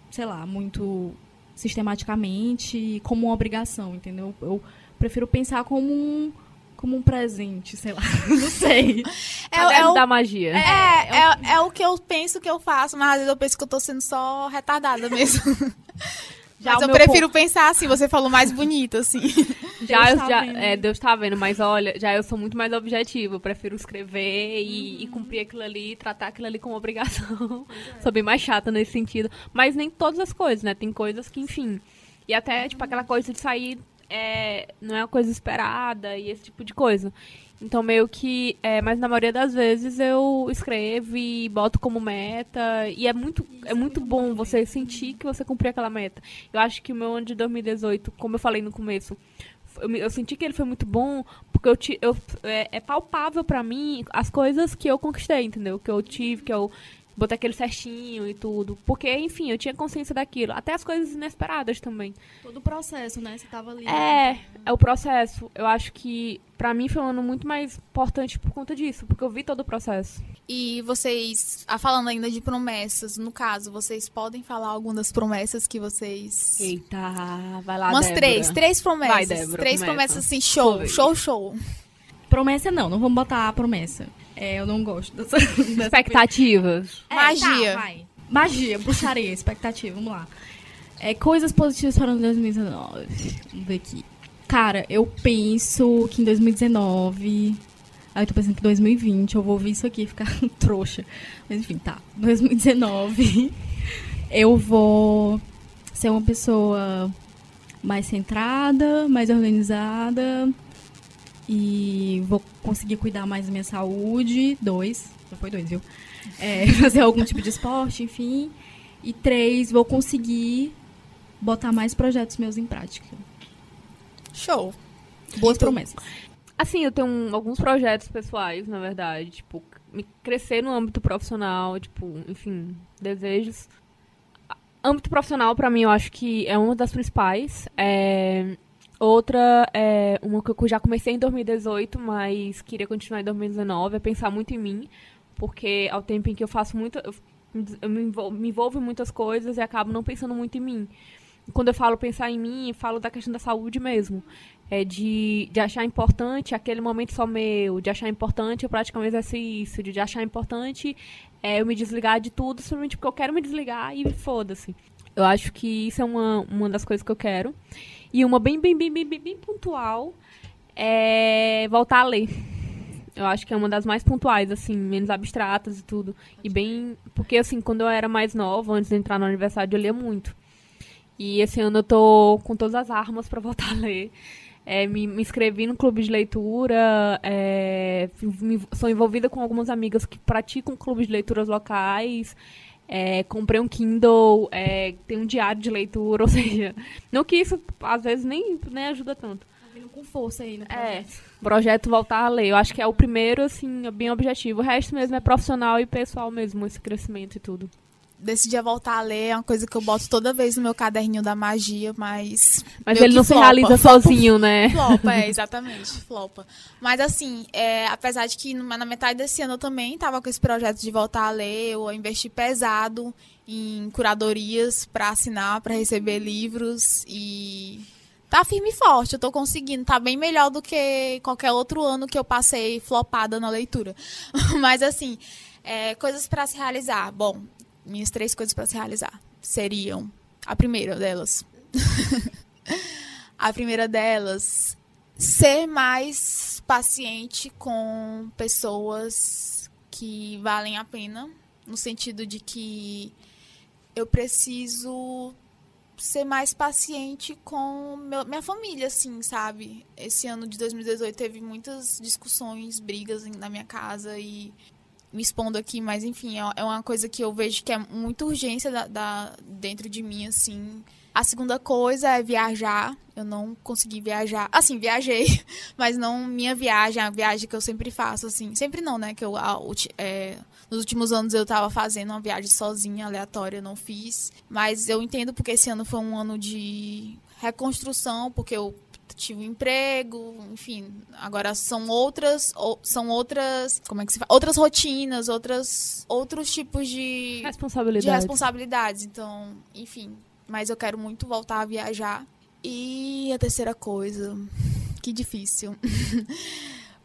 Speaker 3: sei lá, muito sistematicamente como uma obrigação, entendeu? Eu prefiro pensar como um, como um presente, sei lá. Não sei.
Speaker 1: É, é, o,
Speaker 2: da magia.
Speaker 1: é, é, é o que eu penso que eu faço, mas às vezes eu penso que eu tô sendo só retardada mesmo.
Speaker 2: Já
Speaker 1: mas eu prefiro pensar assim, você falou mais bonito, assim.
Speaker 2: Já,
Speaker 3: Deus
Speaker 2: eu,
Speaker 3: tá
Speaker 2: já
Speaker 3: vendo.
Speaker 2: é, Deus tá vendo, mas olha, já eu sou muito mais objetiva. Eu prefiro escrever e,
Speaker 3: Uhum.
Speaker 2: e cumprir aquilo ali, tratar aquilo ali como obrigação. sou bem mais chata nesse sentido. Mas nem todas as coisas, né? Tem coisas que, enfim. E até, tipo, aquela coisa de sair é, não é uma coisa esperada e esse tipo de coisa. Então, meio que. É, mas na maioria das vezes eu escrevo e boto como meta. E é muito, é muito bom você sentir que você cumpriu aquela meta. Eu acho que o meu ano de 2018, como eu falei no começo, eu, eu senti que ele foi muito bom porque eu, ti- eu é, é palpável pra mim as coisas que eu conquistei, entendeu? Que eu tive, que eu botei aquele certinho e tudo. Porque, enfim, eu tinha consciência daquilo. Até as coisas inesperadas também.
Speaker 3: Todo o processo, né? Você tava ali.
Speaker 2: É, é o processo. Eu acho que pra mim foi um ano muito mais importante por conta disso, porque eu vi todo o processo.
Speaker 1: E vocês, ah, falando ainda de promessas, no caso, vocês podem falar algumas das promessas que vocês.
Speaker 2: Eita, vai lá,
Speaker 1: Umas
Speaker 2: Débora.
Speaker 1: três, três promessas.
Speaker 2: Vai, Débora,
Speaker 1: três
Speaker 2: começa.
Speaker 1: promessas assim, show,
Speaker 2: Foi.
Speaker 1: show, show.
Speaker 3: Promessa não, não vamos botar a promessa. É, eu não gosto dessa. dessa
Speaker 2: Expectativas.
Speaker 3: É,
Speaker 1: Magia.
Speaker 3: tá, vai. Magia, bruxaria, expectativa, vamos lá. É, coisas positivas para o 2019. Vamos ver aqui. Cara, eu penso que em 2019. Aí eu tô pensando que em 2020 eu vou ouvir isso aqui e ficar trouxa. Mas enfim, tá. 2019 eu vou ser uma pessoa mais centrada, mais organizada. E vou conseguir cuidar mais da minha saúde. Dois. Já foi dois, viu? É, fazer algum tipo de esporte, enfim. E três, vou conseguir botar mais projetos meus em prática.
Speaker 1: Show.
Speaker 3: Boas
Speaker 1: E tu?
Speaker 3: promessas.
Speaker 2: Assim, eu tenho um- alguns projetos pessoais, na verdade, tipo, me crescer no âmbito profissional, tipo, enfim, desejos. Âmbito profissional, pra mim, eu acho que é uma das principais. É, Outra é uma que eu já comecei em 2018, mas queria continuar em 2019, é pensar muito em mim, porque ao tempo em que eu faço muito. eu- me envolvo, me envolvo em muitas coisas e acabo não pensando muito em mim. Quando eu falo pensar em mim, eu falo da questão da saúde mesmo. É de, de achar importante aquele momento só meu, de achar importante eu praticar um exercício, de, de achar importante é, eu me desligar de tudo, simplesmente porque eu quero me desligar e foda-se. Eu acho que isso é uma, uma das coisas que eu quero. E uma bem, bem, bem, bem, bem, bem pontual é voltar a ler. Eu acho que é uma das mais pontuais, assim, menos abstratas e tudo. E bem. Porque, assim, quando eu era mais nova, antes de entrar na universidade, eu lia muito. E esse ano eu tô com todas as armas para voltar a ler. É, me, me, inscrevi no clube de leitura, é, me, sou envolvida com algumas amigas que praticam clubes de leituras locais. É, comprei um Kindle, é, tem um diário de leitura, ou seja, não que isso às vezes nem, nem ajuda tanto.
Speaker 3: Tá com força aí, né?
Speaker 2: É, projeto voltar a ler. Eu acho que é o primeiro, assim, bem objetivo. O resto mesmo é profissional e pessoal mesmo, esse crescimento e tudo
Speaker 1: decidi voltar a ler, é uma coisa que eu boto toda vez no meu caderninho da magia, mas.
Speaker 2: Mas ele não flopa, se realiza flopa, sozinho, né?
Speaker 1: Flopa, é, exatamente, flopa. Mas assim, é, apesar de que na metade desse ano eu também estava com esse projeto de voltar a ler, eu investi pesado em curadorias para assinar, para receber livros e tá firme e forte, eu tô conseguindo, tá bem melhor do que qualquer outro ano que eu passei flopada na leitura. Mas assim, é, coisas para se realizar. Bom, minhas três coisas para se realizar seriam a primeira delas. a primeira delas, ser mais paciente com pessoas que valem a pena, no sentido de que eu preciso ser mais paciente com meu, minha família, assim, sabe? Esse ano de 2018 teve muitas discussões, brigas na minha casa e me expondo aqui, mas enfim, é, é uma coisa que eu vejo que é muita urgência da, da, dentro de mim, assim. A segunda coisa é viajar. Eu não consegui viajar. Assim, viajei, mas não minha viagem, a viagem que eu sempre faço, assim. Sempre não, né? Que eu, a, é, nos últimos anos eu tava fazendo uma viagem sozinha, aleatória, não fiz. Mas eu entendo porque esse ano foi um ano de reconstrução, porque eu tive um emprego, enfim, agora são outras, são outras, como é que se fala? Outras rotinas, outras, outros tipos de
Speaker 2: responsabilidades.
Speaker 1: de responsabilidades. Então, enfim, mas eu quero muito voltar a viajar. E a terceira coisa, que difícil.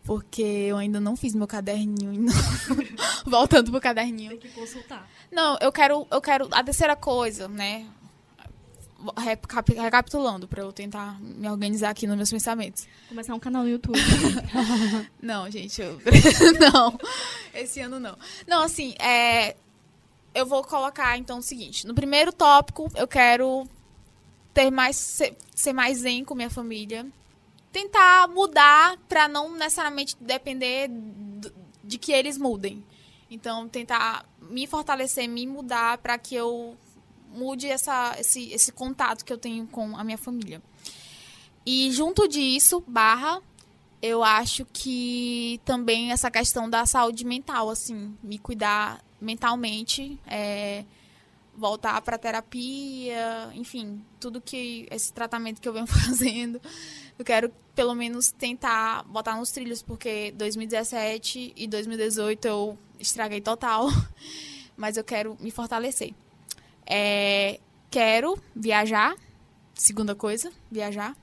Speaker 1: Porque eu ainda não fiz meu caderninho. Não... Voltando pro caderninho.
Speaker 3: Tem que consultar.
Speaker 1: Não, eu quero, eu quero. A terceira coisa, né? Recapitulando para eu tentar me organizar aqui nos meus pensamentos.
Speaker 3: Começar um canal no YouTube.
Speaker 1: não, gente, eu... não. Esse ano não. Não, assim, é eu vou colocar então o seguinte, no primeiro tópico, eu quero ter mais ser, ser mais zen com minha família. Tentar mudar para não necessariamente depender de que eles mudem. Então, tentar me fortalecer, me mudar para que eu mude essa, esse, esse contato que eu tenho com a minha família. E junto disso, barra, eu acho que também essa questão da saúde mental, assim, me cuidar mentalmente, é, voltar para terapia, enfim, tudo que esse tratamento que eu venho fazendo, eu quero pelo menos tentar botar nos trilhos, porque 2017 e 2018 eu estraguei total, mas eu quero me fortalecer. É, quero viajar. Segunda coisa, viajar.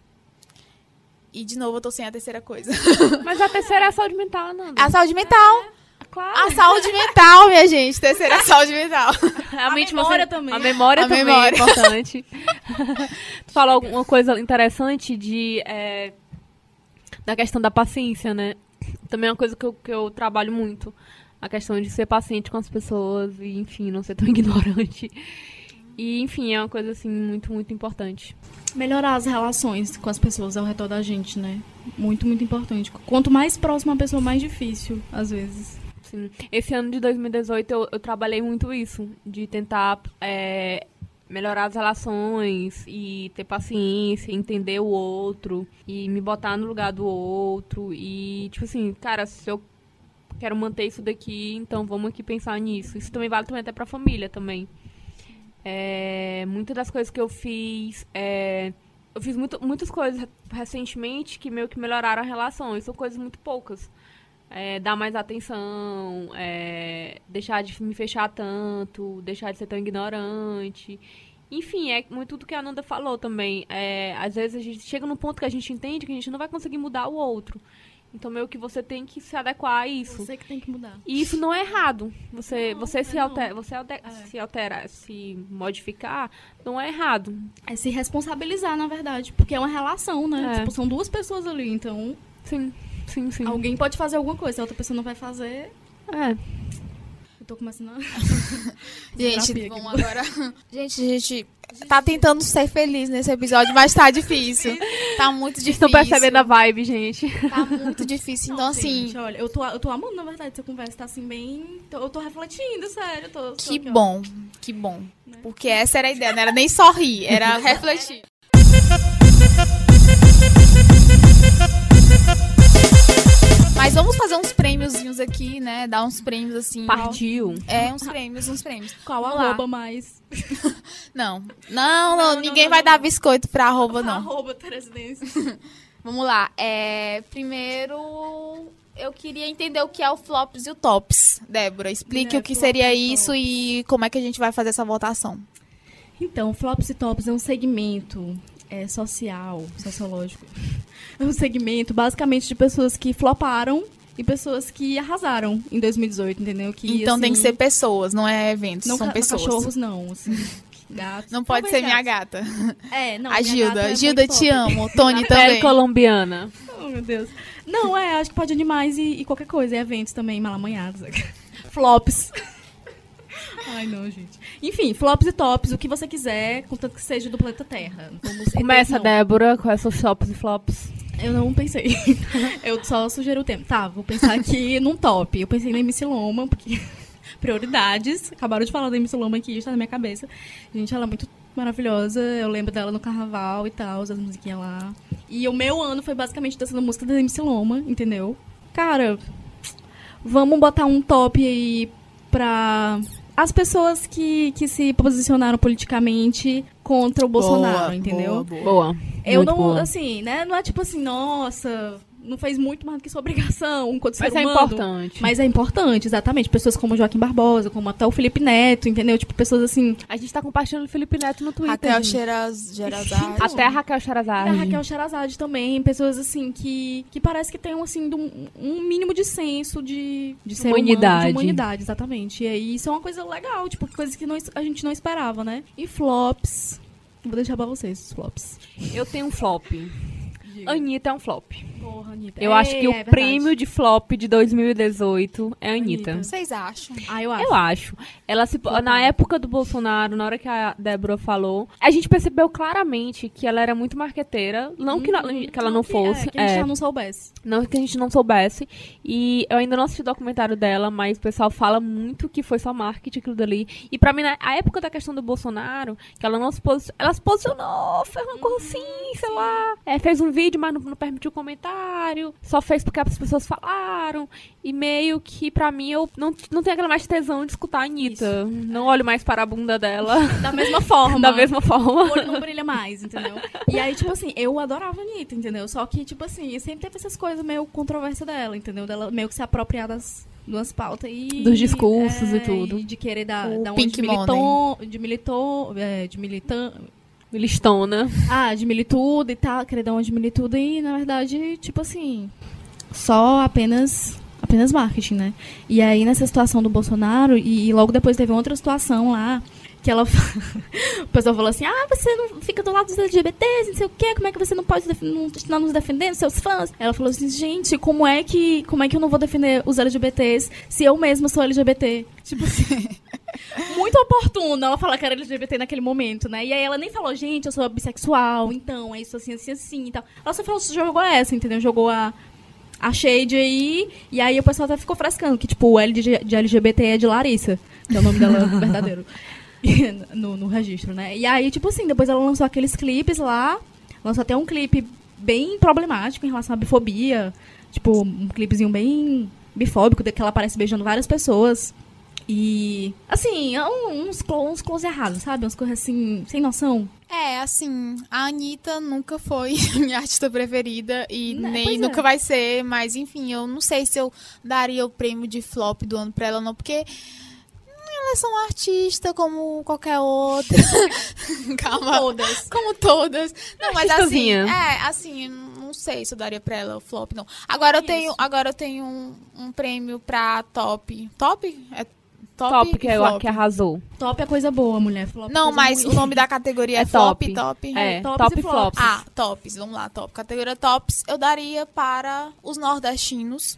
Speaker 1: E de novo eu tô sem a terceira coisa.
Speaker 2: Mas a terceira é a saúde mental, Nanda.
Speaker 1: A saúde mental.
Speaker 2: É, claro.
Speaker 1: A saúde mental, minha gente. Terceira é a saúde mental.
Speaker 3: A, a memória você... também.
Speaker 2: A memória a também memória. é importante. tu falou alguma coisa interessante de... É, da questão da paciência, né? Também é uma coisa que eu, que eu trabalho muito. A questão de ser paciente com as pessoas e, enfim, não ser tão ignorante. E, enfim, é uma coisa, assim, muito, muito importante.
Speaker 3: Melhorar as relações com as pessoas ao redor da gente, né? Muito, muito importante. Quanto mais próxima a pessoa, mais difícil, às vezes.
Speaker 2: Sim. Esse ano de 2018 eu, eu trabalhei muito isso, de tentar é, melhorar as relações e ter paciência, entender o outro e me botar no lugar do outro. E, tipo assim, cara, se eu quero manter isso daqui, então vamos aqui pensar nisso. Isso também vale também até pra família também. É, muitas das coisas que eu fiz. É, eu fiz muito, muitas coisas recentemente que meio que melhoraram a relação. E são coisas muito poucas. é, dar mais atenção, é, deixar de me fechar tanto, deixar de ser tão ignorante. Enfim, é muito do que a Nanda falou também. É, às vezes a gente chega num ponto que a gente entende que a gente não vai conseguir mudar o outro. Então, meio que você tem que se adequar a isso.
Speaker 3: Você que tem que mudar.
Speaker 2: E isso não é errado. Você,
Speaker 3: Não,
Speaker 2: você, se,
Speaker 3: é não.
Speaker 2: altera, você alter-
Speaker 3: É.
Speaker 2: se alterar, se modificar, não é errado.
Speaker 3: É se responsabilizar, na verdade. Porque é uma relação, né?
Speaker 2: É.
Speaker 3: Tipo, são duas pessoas ali. Então,
Speaker 2: Sim, sim, sim.
Speaker 3: alguém pode fazer alguma coisa. Se a outra pessoa não vai fazer.
Speaker 2: É.
Speaker 3: Eu tô começando a.
Speaker 1: Gente, vamos agora. Gente, a gente tá tentando ser feliz nesse episódio, mas tá difícil. Tá muito difícil.
Speaker 2: Estão percebendo a vibe, gente.
Speaker 1: Tá muito difícil. Então, assim,
Speaker 3: Gente, olha, eu tô, eu tô amando, na verdade, essa conversa. Tá assim, bem. eu tô refletindo, sério. Tô, tô
Speaker 1: que
Speaker 3: aqui,
Speaker 1: bom. Que bom.
Speaker 3: Né?
Speaker 1: Porque essa era a ideia, não era nem só rir, era refletir. Mas vamos fazer uns prêmiozinhos aqui, né? Dar uns prêmios assim.
Speaker 2: Partiu.
Speaker 1: É, uns prêmios, uns prêmios.
Speaker 3: Qual
Speaker 1: Vamos lá.
Speaker 3: arroba mais?
Speaker 1: Não. Não, não,
Speaker 3: Não,
Speaker 1: ninguém
Speaker 3: não,
Speaker 1: vai
Speaker 3: não.
Speaker 1: dar biscoito pra arroba, não.
Speaker 3: Arroba.
Speaker 1: Vamos lá. É, primeiro, eu queria entender o que é o flops e o tops. Débora, explique
Speaker 3: É,
Speaker 1: o que seria isso e como é que a gente vai fazer essa votação.
Speaker 3: Então, Flops e Tops é um segmento é, social, sociológico. É um segmento basicamente de pessoas que floparam e pessoas que arrasaram em 2018, entendeu? Que,
Speaker 1: então tem que
Speaker 3: assim,
Speaker 1: ser pessoas, não é eventos,
Speaker 3: não
Speaker 1: são pessoas.
Speaker 3: cachorros não, assim, gatos.
Speaker 1: Não pode
Speaker 3: Talvez
Speaker 1: ser minha
Speaker 3: gatos.
Speaker 1: gata.
Speaker 3: É, não,
Speaker 1: a
Speaker 3: minha
Speaker 1: Gilda.
Speaker 3: é
Speaker 1: Gilda, te
Speaker 3: top.
Speaker 1: amo. Tony
Speaker 2: Pele
Speaker 1: também.
Speaker 2: colombiana.
Speaker 3: Oh, meu Deus. Não, é, acho que pode animais e, e qualquer coisa. E eventos também, malamanhados. Flops. Ai, não, gente. Enfim, flops e tops, o que você quiser, contanto que seja do planeta Terra. Vamos
Speaker 2: Começa. Débora, com essas tops e flops.
Speaker 3: Eu não pensei. Eu só sugeri o tema. Tá, vou pensar aqui num top. Eu pensei na MC Loma, porque prioridades. Acabaram de falar da MC Loma aqui, está na minha cabeça. Gente, ela é muito maravilhosa. Eu lembro dela no carnaval e tal, as musiquinhas lá. E o meu ano foi basicamente dançando música da MC Loma, entendeu? Cara, vamos botar um top aí pra as pessoas que, que se posicionaram politicamente contra o Bolsonaro,
Speaker 1: Boa,
Speaker 3: entendeu?
Speaker 1: boa, boa.
Speaker 3: Eu
Speaker 2: Muito
Speaker 3: não,
Speaker 2: boa.
Speaker 3: assim, né? Não é tipo assim, nossa, não fez muito mais do que sua obrigação enquanto
Speaker 2: Mas
Speaker 3: ser
Speaker 2: é
Speaker 3: humano.
Speaker 2: importante.
Speaker 3: Mas é importante, exatamente. Pessoas como Joaquim Barbosa, como até o Felipe Neto, entendeu? Tipo, pessoas assim.
Speaker 2: A gente tá compartilhando o Felipe Neto no Twitter.
Speaker 1: Raquel
Speaker 2: gente.
Speaker 1: Xeraz- Gerazade.
Speaker 2: Até a Raquel
Speaker 3: E
Speaker 2: Charazade.
Speaker 3: a Raquel Sherazade também, pessoas assim que, que parece que tem assim, um, um mínimo de senso de, de ser humano,
Speaker 2: Humanidade.
Speaker 3: de humanidade, exatamente. E aí isso é uma coisa legal, tipo, coisas que não a gente não esperava, né? E flops. Vou deixar pra vocês os flops.
Speaker 2: Eu tenho um flop. Anitta é um flop.
Speaker 3: Porra, Anitta.
Speaker 2: Eu
Speaker 3: É,
Speaker 2: acho que
Speaker 3: é
Speaker 2: o
Speaker 3: verdade.
Speaker 2: prêmio de flop de 2018 é a Anitta.
Speaker 3: Anitta.
Speaker 1: Vocês acham?
Speaker 3: Ah, eu acho.
Speaker 2: Eu acho. Ela se, na época do Bolsonaro, na hora que a Débora falou, a gente percebeu claramente que ela era muito marqueteira. Não que, ela- que ela não fosse.
Speaker 3: É, que a gente
Speaker 2: é,
Speaker 3: não soubesse.
Speaker 2: Não que a gente não soubesse. E eu ainda não assisti o documentário dela, mas o pessoal fala muito que foi só marketing aquilo dali. E pra mim, na a época da questão do Bolsonaro, que ela não se posicionou. Ela se posicionou, fez uma coisa assim, sei lá. É, fez um vídeo, mas não, não permitiu Só fez porque as pessoas falaram. E meio que, pra mim, eu não, não tenho aquela mais tesão de escutar a Anitta. Não olho mais para a bunda dela
Speaker 3: Da mesma forma.
Speaker 2: da mesma
Speaker 3: O
Speaker 2: forma.
Speaker 3: olho não brilha mais, entendeu? E aí, tipo assim, eu adorava a Anitta, entendeu? Só que, tipo assim, sempre teve essas coisas meio controversas dela, entendeu? Dela meio que se apropriar das duas pautas e...
Speaker 2: Dos discursos
Speaker 3: é,
Speaker 2: e tudo.
Speaker 3: de querer dar,
Speaker 1: O
Speaker 3: dar um
Speaker 1: Pink
Speaker 3: de militon, de militon, é, de militan...
Speaker 2: Listona.
Speaker 3: Ah, de militudo e tal, querer dar uma de militudo e, na verdade, tipo assim, só apenas apenas marketing, né? E aí, nessa situação do Bolsonaro, e, e logo depois teve outra situação lá, que ela. o pessoal falou assim: ah, você não fica do lado dos LGBTs, não sei o quê, como é que você não pode não está nos defendendo, seus fãs? Ela falou assim: gente, como é que, como é que eu não vou defender os LGBTs se eu mesma sou LGBT? Tipo assim. Muito oportuno ela falar que era LGBT naquele momento, né? E aí ela nem falou, gente, eu sou bissexual, então é isso assim, assim, assim e tal. Ela só falou, jogou essa, entendeu? Jogou a, a shade aí, e aí o pessoal até ficou frescando, que tipo, o L de, de LGBT é de Larissa, que é o nome dela verdadeiro. no, no registro, né? E aí, tipo assim, depois ela lançou aqueles clipes lá, lançou até um clipe bem problemático em relação à bifobia, tipo, um clipezinho bem bifóbico, que ela aparece beijando várias pessoas. E, assim, um- uns, uns close errados, sabe? Umas coisas assim, sem noção.
Speaker 1: É, assim, a Anitta nunca foi minha artista preferida e
Speaker 3: Né,
Speaker 1: nem
Speaker 3: é.
Speaker 1: nunca vai ser, mas enfim, eu não sei se eu daria o prêmio de flop do ano pra ela, não, porque ela é só uma artista como qualquer outra. Calma.
Speaker 3: Todas.
Speaker 1: Como todas. Não, mas assim, é, assim, não sei se eu daria pra ela o flop, não. Agora eu
Speaker 3: Isso.
Speaker 1: tenho, agora eu tenho um, um prêmio pra top. Top? É top,
Speaker 2: Top, que, é, que arrasou.
Speaker 3: Top é coisa boa, mulher. Flop é
Speaker 1: Não, mas
Speaker 3: ruim.
Speaker 1: o nome da categoria é,
Speaker 2: É
Speaker 1: flop,
Speaker 2: top.
Speaker 1: top.
Speaker 2: É,
Speaker 3: tops
Speaker 2: top
Speaker 3: e
Speaker 2: flops.
Speaker 1: Ah, tops, vamos lá, top. Categoria tops, eu daria para os nordestinos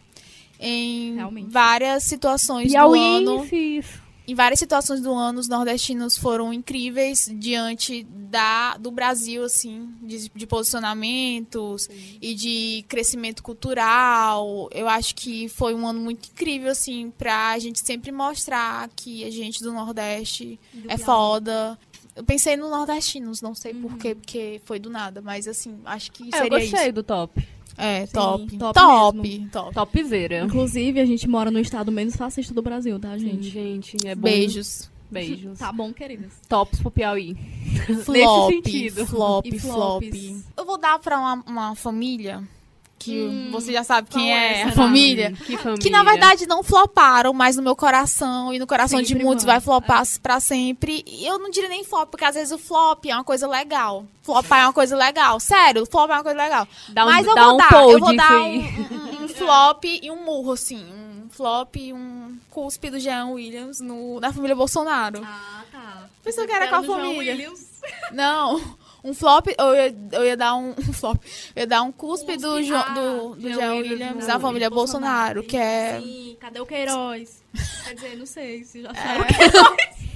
Speaker 1: em
Speaker 3: Realmente.
Speaker 1: várias situações do ano.
Speaker 2: Piauí,
Speaker 1: Em várias situações do ano, os nordestinos foram incríveis diante da, do Brasil, assim, de, de posicionamentos e de crescimento cultural. Eu acho que foi um ano muito incrível, assim, pra gente sempre mostrar que a gente do Nordeste
Speaker 3: Do
Speaker 1: é foda. Eu pensei no nordestinos, não sei por quê, porque foi do nada, mas assim, acho que
Speaker 2: É, eu
Speaker 1: seria
Speaker 2: gostei
Speaker 1: isso.
Speaker 2: do top.
Speaker 1: É,
Speaker 3: Sim,
Speaker 1: top.
Speaker 3: top
Speaker 1: Top,
Speaker 3: mesmo.
Speaker 1: top.
Speaker 2: Topzera.
Speaker 3: Inclusive, a gente mora no estado menos fascista do Brasil, tá,
Speaker 2: Gente,
Speaker 3: gente?
Speaker 2: gente, é bom.
Speaker 1: Beijos.
Speaker 2: Beijos.
Speaker 3: Tá bom, queridas.
Speaker 2: Tops pro Piauí.
Speaker 1: Flop,
Speaker 2: sentido.
Speaker 1: flop, flop.
Speaker 3: flops.
Speaker 1: Eu vou dar pra uma, uma família que
Speaker 3: Hum,
Speaker 1: você já sabe quem
Speaker 3: é,
Speaker 1: é, a família.
Speaker 2: Que família.
Speaker 1: Que na verdade não floparam, mas no meu coração e no coração de
Speaker 3: Sempre
Speaker 1: muitos
Speaker 3: vão.
Speaker 1: vai flopar pra sempre. E eu não diria nem flop, porque às vezes o flop é uma coisa legal. Flopar é uma coisa legal. Sério, flop é uma coisa legal.
Speaker 2: Dá um,
Speaker 1: mas eu
Speaker 2: dá
Speaker 1: vou
Speaker 2: um
Speaker 1: dar, eu vou dar um, um- um flop e um murro, assim. Um flop e um cuspe do Jean Williams no, na família Bolsonaro.
Speaker 3: Ah, tá.
Speaker 1: Pensou que era com a família.
Speaker 3: Williams.
Speaker 1: Não, um flop, eu ia, eu ia dar um, um flop. Eu ia dar um cuspe, do,
Speaker 3: Cuspe, ah,
Speaker 1: do, do
Speaker 3: Jean Williams
Speaker 1: na família Bolsonaro, que é.
Speaker 3: Sim, cadê o Queiroz? Quer dizer, não sei se já
Speaker 1: É.
Speaker 3: sabe.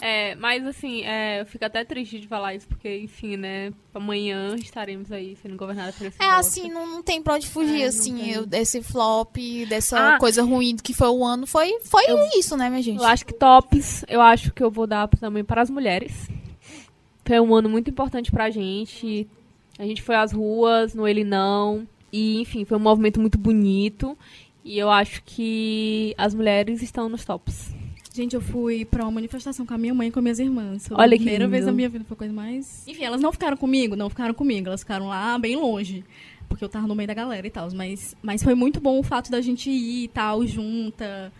Speaker 2: É, mas assim, é, eu fico até triste de falar isso, porque, enfim, né, amanhã estaremos aí sendo governados por esse
Speaker 1: É
Speaker 2: voto.
Speaker 1: assim, não, não tem pra onde fugir,
Speaker 2: É,
Speaker 1: assim, eu- desse flop, dessa
Speaker 2: Ah.
Speaker 1: coisa ruim que foi o ano. Foi, foi isso, né, minha gente?
Speaker 2: Eu acho que tops, eu acho que eu vou dar também para as mulheres. Foi um ano muito importante pra gente. A gente foi às ruas, no Ele Não. E, enfim, foi um movimento muito bonito. E eu acho que as mulheres estão nos tops.
Speaker 3: Gente, eu fui pra uma manifestação com a minha mãe e com minhas irmãs. Foi
Speaker 2: Olha
Speaker 3: a
Speaker 2: que
Speaker 3: primeira vez na minha vida, foi coisa mais. Enfim, elas não ficaram comigo, não ficaram comigo. Elas ficaram lá bem longe. Porque eu tava no meio da galera e tal. Mas, mas foi muito bom o fato da gente ir e tal, junta.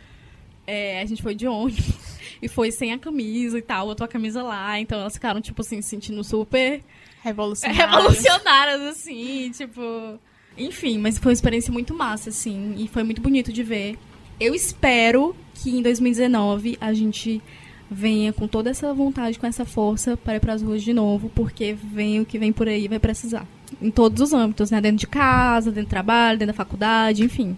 Speaker 3: É, a gente foi de ônibus. E foi sem a camisa e tal, botou a camisa lá. Então elas ficaram, tipo assim, se sentindo super
Speaker 1: Revolucionário.
Speaker 3: revolucionárias, assim, tipo. Enfim, mas foi uma experiência muito massa, assim, e foi muito bonito de ver. Eu espero que em 2019 a gente venha com toda essa vontade, com essa força para ir para as ruas de novo, porque vem o que vem por aí vai precisar. Em todos os âmbitos, né? Dentro de casa, dentro do trabalho, dentro da faculdade, enfim.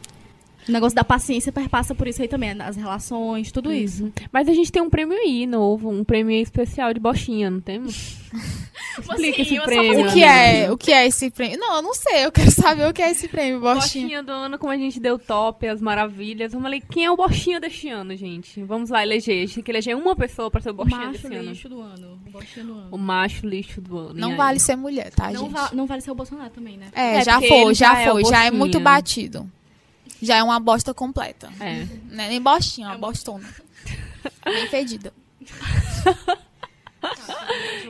Speaker 3: O negócio da paciência perpassa por isso aí também, as relações, tudo isso.
Speaker 2: Mas a gente tem um prêmio aí novo, um prêmio especial de bochinha, não temos? Explica esse prêmio.
Speaker 1: O que é? O que é esse prêmio? Não, eu não sei. Eu quero saber o que é esse prêmio, Bochinha.
Speaker 2: Bochinha do ano, como a gente deu top, as maravilhas. Vamos ler quem é o Bochinha deste ano, gente. Vamos lá eleger. A gente tem que eleger uma pessoa pra ser o Bochinha
Speaker 3: Macho
Speaker 2: desse ano.
Speaker 3: lixo do ano. O bochinha do ano.
Speaker 2: O macho lixo do ano.
Speaker 1: Não vale ser mulher, tá,
Speaker 3: Não,
Speaker 1: gente?
Speaker 3: va- não vale ser o Bolsonaro também, né?
Speaker 1: É,
Speaker 2: É,
Speaker 1: já foi, já,
Speaker 2: já é
Speaker 1: foi. Já é muito batido. Já é uma bosta completa.
Speaker 2: É.
Speaker 1: Não é nem bostinha, é uma bostona. Bem fedida.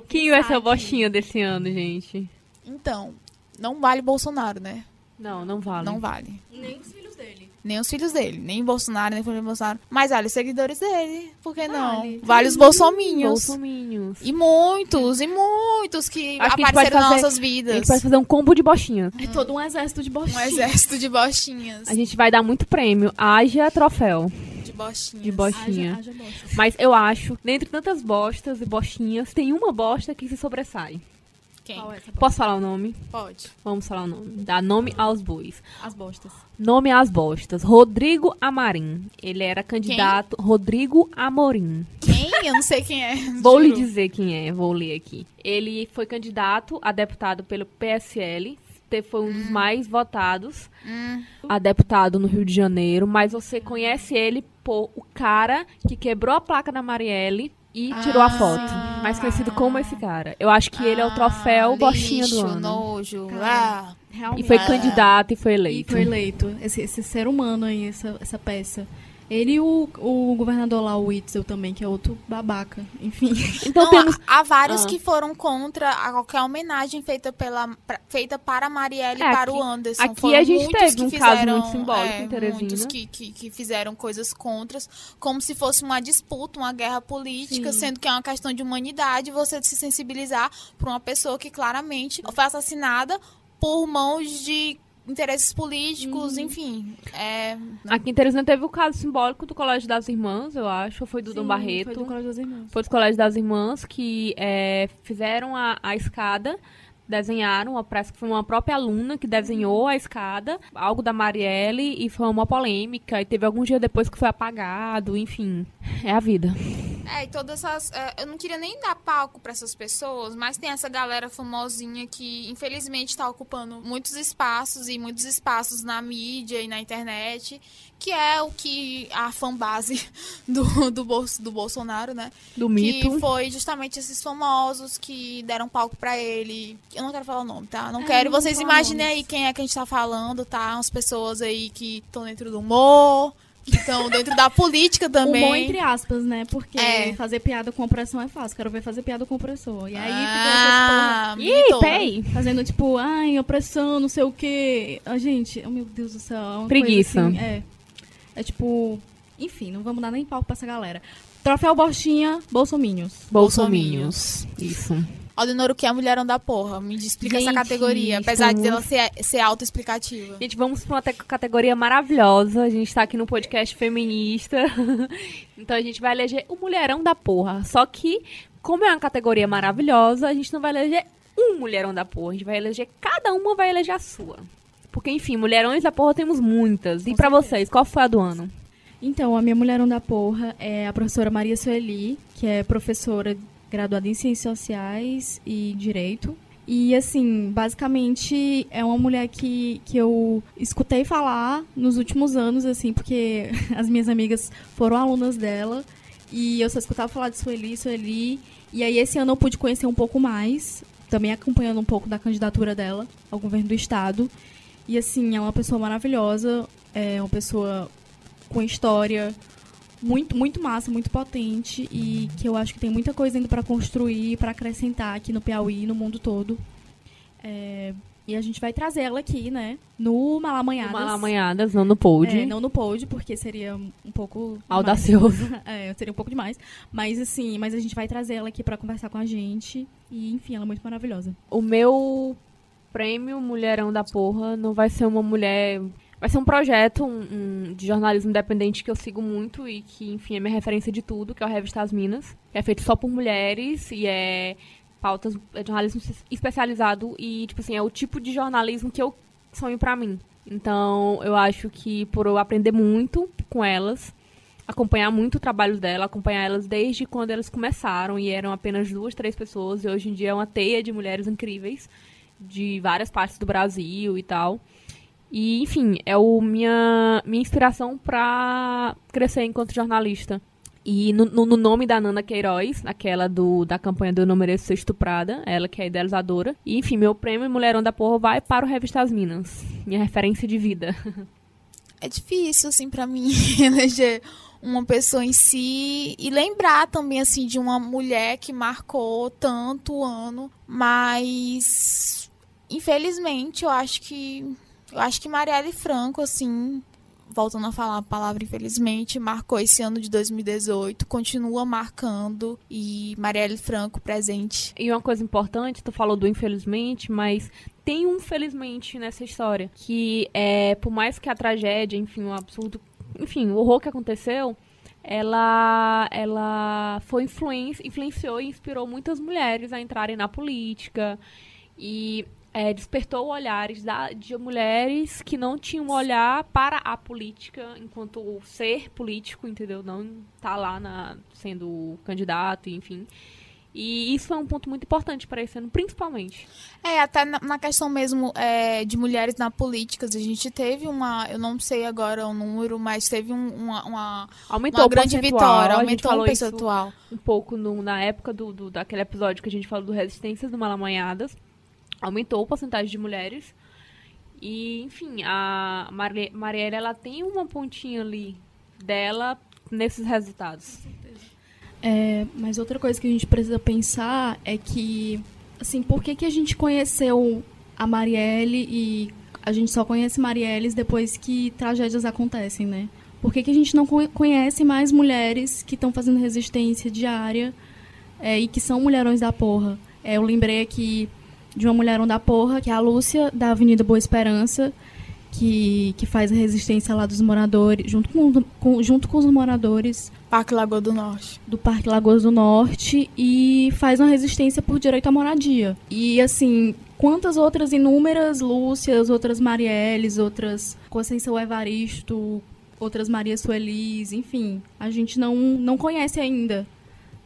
Speaker 2: Quem vai ser o
Speaker 3: aqui.
Speaker 2: Bochinha desse ano, gente?
Speaker 1: Então, não vale Bolsonaro, né?
Speaker 2: Não, não vale.
Speaker 1: Não vale.
Speaker 3: Nem dele.
Speaker 1: Nem os filhos dele, nem Bolsonaro, nem família Bolsonaro. Mas vale os seguidores dele. Por que não?
Speaker 3: Vale.
Speaker 1: Vale os bolsominhos.
Speaker 2: Bolsominhos.
Speaker 1: E muitos, e muitos que
Speaker 2: Acho que a
Speaker 1: apareceram
Speaker 2: pode
Speaker 1: nas
Speaker 2: fazer-
Speaker 1: nossas
Speaker 2: A
Speaker 1: vidas.
Speaker 2: gente vai fazer um combo de bochinha.
Speaker 3: É todo um exército de
Speaker 1: Um
Speaker 3: bochinha.
Speaker 1: exército de bostinhas.
Speaker 2: A gente vai dar muito prêmio. Haja troféu
Speaker 1: De bostinhas.
Speaker 2: de bochinha.
Speaker 3: Haja, haja.
Speaker 2: Mas eu acho, dentre tantas bostas e bochinhas, tem uma bosta que se sobressai.
Speaker 1: Quem?
Speaker 3: É?
Speaker 2: Posso falar o nome?
Speaker 1: Pode.
Speaker 2: Vamos falar o nome. Dá nome aos bois.
Speaker 3: As bostas.
Speaker 2: Nome às bostas. Rodrigo Amarim. Ele era candidato. Rodrigo Amorim.
Speaker 1: Quem? Eu não sei quem é.
Speaker 2: Vou lhe dizer quem é, vou ler aqui. Ele foi candidato a deputado pelo PSL. Foi um dos mais votados
Speaker 1: Hum.
Speaker 2: a deputado no Rio de Janeiro. Mas você conhece ele por o cara que quebrou a placa da Marielle e tirou a
Speaker 1: Ah.
Speaker 2: foto. Mais conhecido como esse cara. Eu acho que ele é o troféu
Speaker 1: Ah,
Speaker 2: Bochinha do ano.
Speaker 1: nojo.
Speaker 3: Cara.
Speaker 1: Ah.
Speaker 3: Realmente.
Speaker 2: E foi
Speaker 1: Ah.
Speaker 2: candidato e foi
Speaker 3: E
Speaker 2: eleito.
Speaker 3: foi eleito. Esse, esse ser humano aí, essa, essa peça. Ele e o, o governador lá, o Witzel também, que é outro babaca. Enfim.
Speaker 2: Então
Speaker 1: Não,
Speaker 2: temos.
Speaker 1: há há vários
Speaker 2: Ah.
Speaker 1: que foram contra a qualquer homenagem feita, pela, pra- feita para a Marielle e
Speaker 2: É,
Speaker 1: para
Speaker 2: aqui-
Speaker 1: o Anderson.
Speaker 2: aqui
Speaker 1: Foram
Speaker 2: a gente
Speaker 1: muitos
Speaker 2: teve
Speaker 1: que
Speaker 2: um caso
Speaker 1: fizeram,
Speaker 2: muito simbólico
Speaker 1: é,
Speaker 2: em Teresina.
Speaker 1: Muitos que, que, que fizeram coisas contras, como se fosse uma disputa, uma guerra política,
Speaker 3: Sim.
Speaker 1: sendo que é uma questão de humanidade você se sensibilizar para uma pessoa que claramente foi assassinada por mãos de interesses políticos,
Speaker 2: Uhum.
Speaker 1: enfim. É,
Speaker 2: Aqui em Teresina teve o caso simbólico do Colégio das Irmãs, eu acho, ou foi do Dom
Speaker 3: Sim,
Speaker 2: Barreto.
Speaker 3: Foi do Colégio das Irmãs.
Speaker 2: Foi do Colégio das Irmãs que é, fizeram a, a escada, desenharam, parece que foi uma própria aluna que desenhou a escada, algo da Marielle, e foi uma polêmica, e teve alguns dias depois que foi apagado, enfim, é a vida.
Speaker 1: É, e todas essas. é, eu não queria nem dar palco pra essas pessoas, mas tem essa galera famosinha que, infelizmente, tá ocupando muitos espaços e muitos espaços na mídia e na internet, que é o que a fanbase do, do, Bolso, do Bolsonaro, né?
Speaker 2: Do
Speaker 1: Que
Speaker 2: mito.
Speaker 1: foi justamente esses famosos que deram palco pra ele. Eu não quero falar o nome, tá? Não
Speaker 3: É,
Speaker 1: quero.
Speaker 3: não
Speaker 1: Vocês imaginem aí quem é que a gente tá falando, tá? Umas pessoas aí que estão dentro do humor, que estão dentro da política também.
Speaker 3: Humor entre aspas, né? Porque
Speaker 1: É.
Speaker 3: fazer piada com opressão é fácil. Quero ver fazer piada com opressor. E aí
Speaker 1: ah,
Speaker 3: fica
Speaker 2: Ih,
Speaker 1: militou.
Speaker 2: pei!
Speaker 3: essas fazendo tipo, ai, opressão, não sei o quê. Ah, gente, oh, meu Deus do céu. é
Speaker 2: Preguiça.
Speaker 3: assim, é. É tipo. Enfim, não vamos dar nem palco pra essa galera. Troféu Bostinha, Bolsominhos.
Speaker 2: Bolsominhos. Isso.
Speaker 1: Aldenor, o que é mulherão da porra? Me explica essa
Speaker 2: Gente,
Speaker 1: categoria, apesar de
Speaker 2: estamos-
Speaker 1: ela ser, ser autoexplicativa.
Speaker 2: Gente, vamos para uma te- categoria maravilhosa. A gente tá aqui no podcast feminista. então a gente vai eleger o mulherão da porra. Só que, como é uma categoria maravilhosa, a gente não vai eleger um mulherão da porra. A gente vai eleger, cada uma vai eleger a sua. Porque, enfim, mulherões da porra temos muitas. E
Speaker 3: Com certeza.
Speaker 2: vocês, qual foi a do ano?
Speaker 3: Então, a minha mulherão da porra é a professora Maria Sueli, que é professora graduada em Ciências Sociais e Direito. E, assim, basicamente é uma mulher que, que eu escutei falar nos últimos anos, assim, porque as minhas amigas foram alunas dela. E eu só escutava falar de Sueli, Sueli. E aí, esse ano eu pude conhecer um pouco mais, também acompanhando um pouco da candidatura dela ao governo do estado. E, assim, é uma pessoa maravilhosa, é uma pessoa com história muito muito massa, muito potente e que eu acho que tem muita coisa ainda para construir, para acrescentar aqui no Piauí, e no mundo todo. É, e a gente vai trazer ela aqui, né, no Malamanhadas.
Speaker 2: Malamanhadas, não no pod.
Speaker 3: É, não no pod, porque seria um pouco
Speaker 2: Audacioso.
Speaker 3: É, seria um pouco demais, mas assim, mas a gente vai trazer ela aqui para conversar com a gente e enfim, ela é muito maravilhosa.
Speaker 2: O meu prêmio Mulherão da Porra não vai ser uma mulher. Vai ser um projeto um- um de jornalismo independente que eu sigo muito e que, enfim, é minha referência de tudo, que é o Revista As Minas. É feito só por mulheres e é pautas, é jornalismo es- especializado e, tipo assim, é o tipo de jornalismo que eu sonho pra mim. Então, eu acho que por eu aprender muito com elas, acompanhar muito o trabalho dela, acompanhar elas desde quando elas começaram e eram apenas duas, três pessoas e hoje em dia é uma teia de mulheres incríveis de várias partes do Brasil e tal. E, enfim, é o minha, minha inspiração pra crescer enquanto jornalista. E no, no- no nome da Nana Queiroz, aquela do, da campanha do Eu Não Mereço Ser Estuprada, ela que é idealizadora. E, enfim, meu prêmio Mulherão da Porra vai para o Revista As Minas, minha referência de vida.
Speaker 1: É difícil, assim, pra mim, eleger uma pessoa em si e lembrar também, assim, de uma mulher que marcou tanto o ano, mas infelizmente eu acho que eu acho que Marielle Franco, assim, voltando a falar a palavra infelizmente, marcou esse ano de 2018, continua marcando e Marielle Franco presente.
Speaker 2: E uma coisa importante, tu falou do infelizmente, mas tem um felizmente nessa história. Que é, por mais que a tragédia, enfim, o absurdo, enfim, o horror que aconteceu, ela, ela foi influência, influenciou e inspirou muitas mulheres a entrarem na política e é, despertou olhares da, de mulheres que não tinham um olhar para a política enquanto ser político, entendeu? Não tá lá na, sendo candidato, enfim. E isso é um ponto muito importante para esse ano, principalmente.
Speaker 1: É, até na, questão mesmo é, de mulheres na política, a gente teve uma, eu não sei agora o número, mas teve um- uma, uma,
Speaker 2: Aumentou
Speaker 1: uma grande vitória, aumentou o percentual.
Speaker 2: um pouco no- na época do, do- daquele episódio que a gente falou do Resistências do Malamanhadas. Aumentou a porcentagem de mulheres. E, enfim, a Mari- Marielle, ela tem uma pontinha ali dela nesses resultados.
Speaker 3: É, mas outra coisa que a gente precisa pensar é que, assim, por que, que a gente conheceu a Marielle e a gente só conhece Marielles depois que tragédias acontecem, né? Por que, que a gente não conhece mais mulheres que estão fazendo resistência diária é, e que são mulherões da porra? É, eu lembrei aqui de uma mulherão da porra, que é a Lúcia, da Avenida Boa Esperança, que, que faz a resistência lá dos moradores, junto com, com, junto com os moradores.
Speaker 1: Parque Lagoa do Norte.
Speaker 3: Do Parque Lagoas do Norte e faz uma resistência por direito à moradia. E assim, quantas outras inúmeras Lúcias, outras Marielles, outras Conceição Evaristo, outras Maria Suelis, enfim, a gente não, não conhece ainda.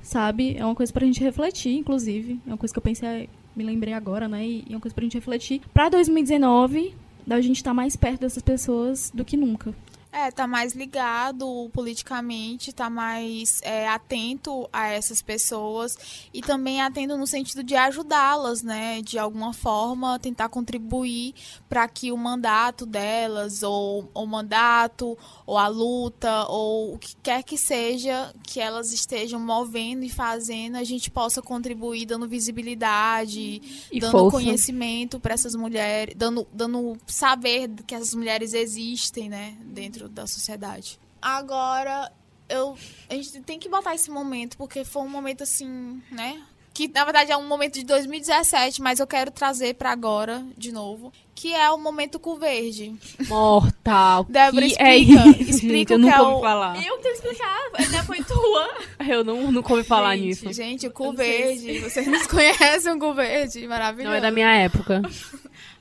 Speaker 3: Sabe? É uma coisa pra gente refletir, inclusive. É uma coisa que eu pensei, me lembrei agora, né? E é uma coisa pra gente refletir. Pra 2019, da gente estar tá mais perto dessas pessoas do que nunca.
Speaker 1: É, tá mais ligado politicamente, tá mais é, atento a essas pessoas e também atento no sentido de ajudá-las, né? De alguma forma, tentar contribuir para que o mandato delas, ou o mandato, ou a luta, ou o que quer que seja que elas estejam movendo e fazendo, a gente possa contribuir dando visibilidade, e dando força. conhecimento para essas mulheres, dando, dando saber que essas mulheres existem, né? Dentro dentro da sociedade. Agora, eu, a gente tem que botar esse momento, porque foi um momento assim, né? Que na verdade é um momento de 2017, mas eu quero trazer para agora de novo, que é o momento com verde.
Speaker 2: Mortal.
Speaker 1: Débora,
Speaker 2: que
Speaker 1: explica. É
Speaker 2: explica gente, o que é o... falar.
Speaker 3: Eu tenho que explicar, foi tua.
Speaker 2: Eu não, nunca ouvi falar
Speaker 1: gente,
Speaker 2: nisso.
Speaker 1: Gente, o cu verde, vocês não conhecem o cu verde, maravilhoso.
Speaker 2: Não é da minha época.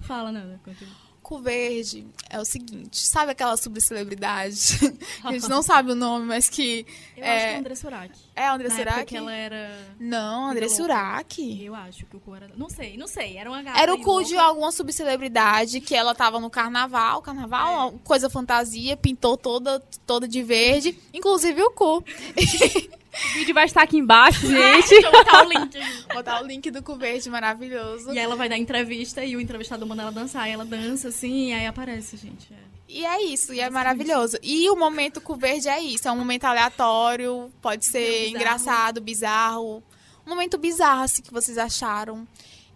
Speaker 3: Fala, Nanda, continua.
Speaker 1: Cu Verde é o seguinte, sabe aquela subcelebridade? que a gente não sabe o nome, mas que.
Speaker 3: Eu é... acho que é André Surak.
Speaker 1: É André Surak?
Speaker 3: que ela era.
Speaker 1: Não, André Surak.
Speaker 3: Eu acho que o cu era. Não sei, não sei. Era uma
Speaker 1: gata. Era o cu de alguma subcelebridade que ela tava no carnaval. Carnaval, é. coisa fantasia, pintou toda, toda de verde, inclusive o cu.
Speaker 2: O vídeo vai estar aqui embaixo, gente.
Speaker 3: Eu botar o link.
Speaker 1: Botar o link do cu verde maravilhoso.
Speaker 3: E ela vai dar entrevista e o entrevistador manda ela dançar. E ela dança assim e aí aparece, gente. É.
Speaker 1: E é isso, e é maravilhoso. E o momento com verde é isso. É um momento aleatório, pode ser bizarro. engraçado, bizarro. Um momento bizarro, assim, que vocês acharam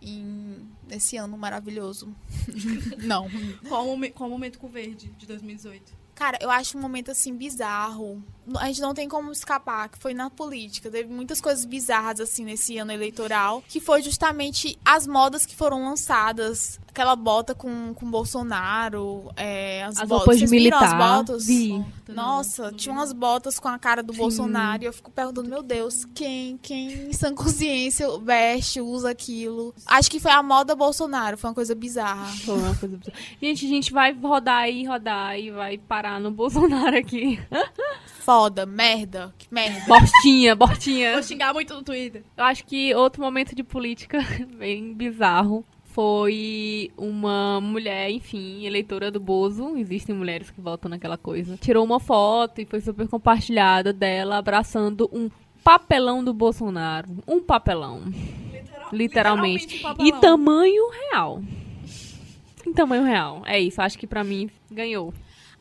Speaker 1: em, nesse ano maravilhoso. Não.
Speaker 3: Qual, qual o momento com verde de 2018?
Speaker 1: Cara, eu acho um momento assim bizarro. A gente não tem como escapar, que foi na política. Teve muitas coisas bizarras assim nesse ano eleitoral, que foi justamente as modas que foram lançadas. Aquela bota com, com Bolsonaro, é, as,
Speaker 2: as
Speaker 1: botas.
Speaker 2: Vocês militar,
Speaker 1: viram as botas?
Speaker 2: Vi.
Speaker 1: Nossa, tinha umas botas com a cara do Sim. Bolsonaro e eu fico perguntando, meu Deus, quem, quem em sã consciência veste, usa aquilo? Acho que foi a moda Bolsonaro, foi uma coisa bizarra.
Speaker 2: Foi uma coisa bizarra. Gente, a gente vai rodar e rodar e vai parar no Bolsonaro aqui.
Speaker 1: Foda, merda, que merda.
Speaker 2: Bortinha, bortinha.
Speaker 3: Vou xingar muito no Twitter.
Speaker 2: Eu acho que outro momento de política bem bizarro foi uma mulher, enfim, eleitora do Bozo. Existem mulheres que votam naquela coisa. Tirou uma foto e foi super compartilhada dela abraçando um papelão do Bolsonaro. Um papelão. Literal, literalmente. literalmente papelão. E tamanho real. Em tamanho real. É isso. Acho que pra mim ganhou.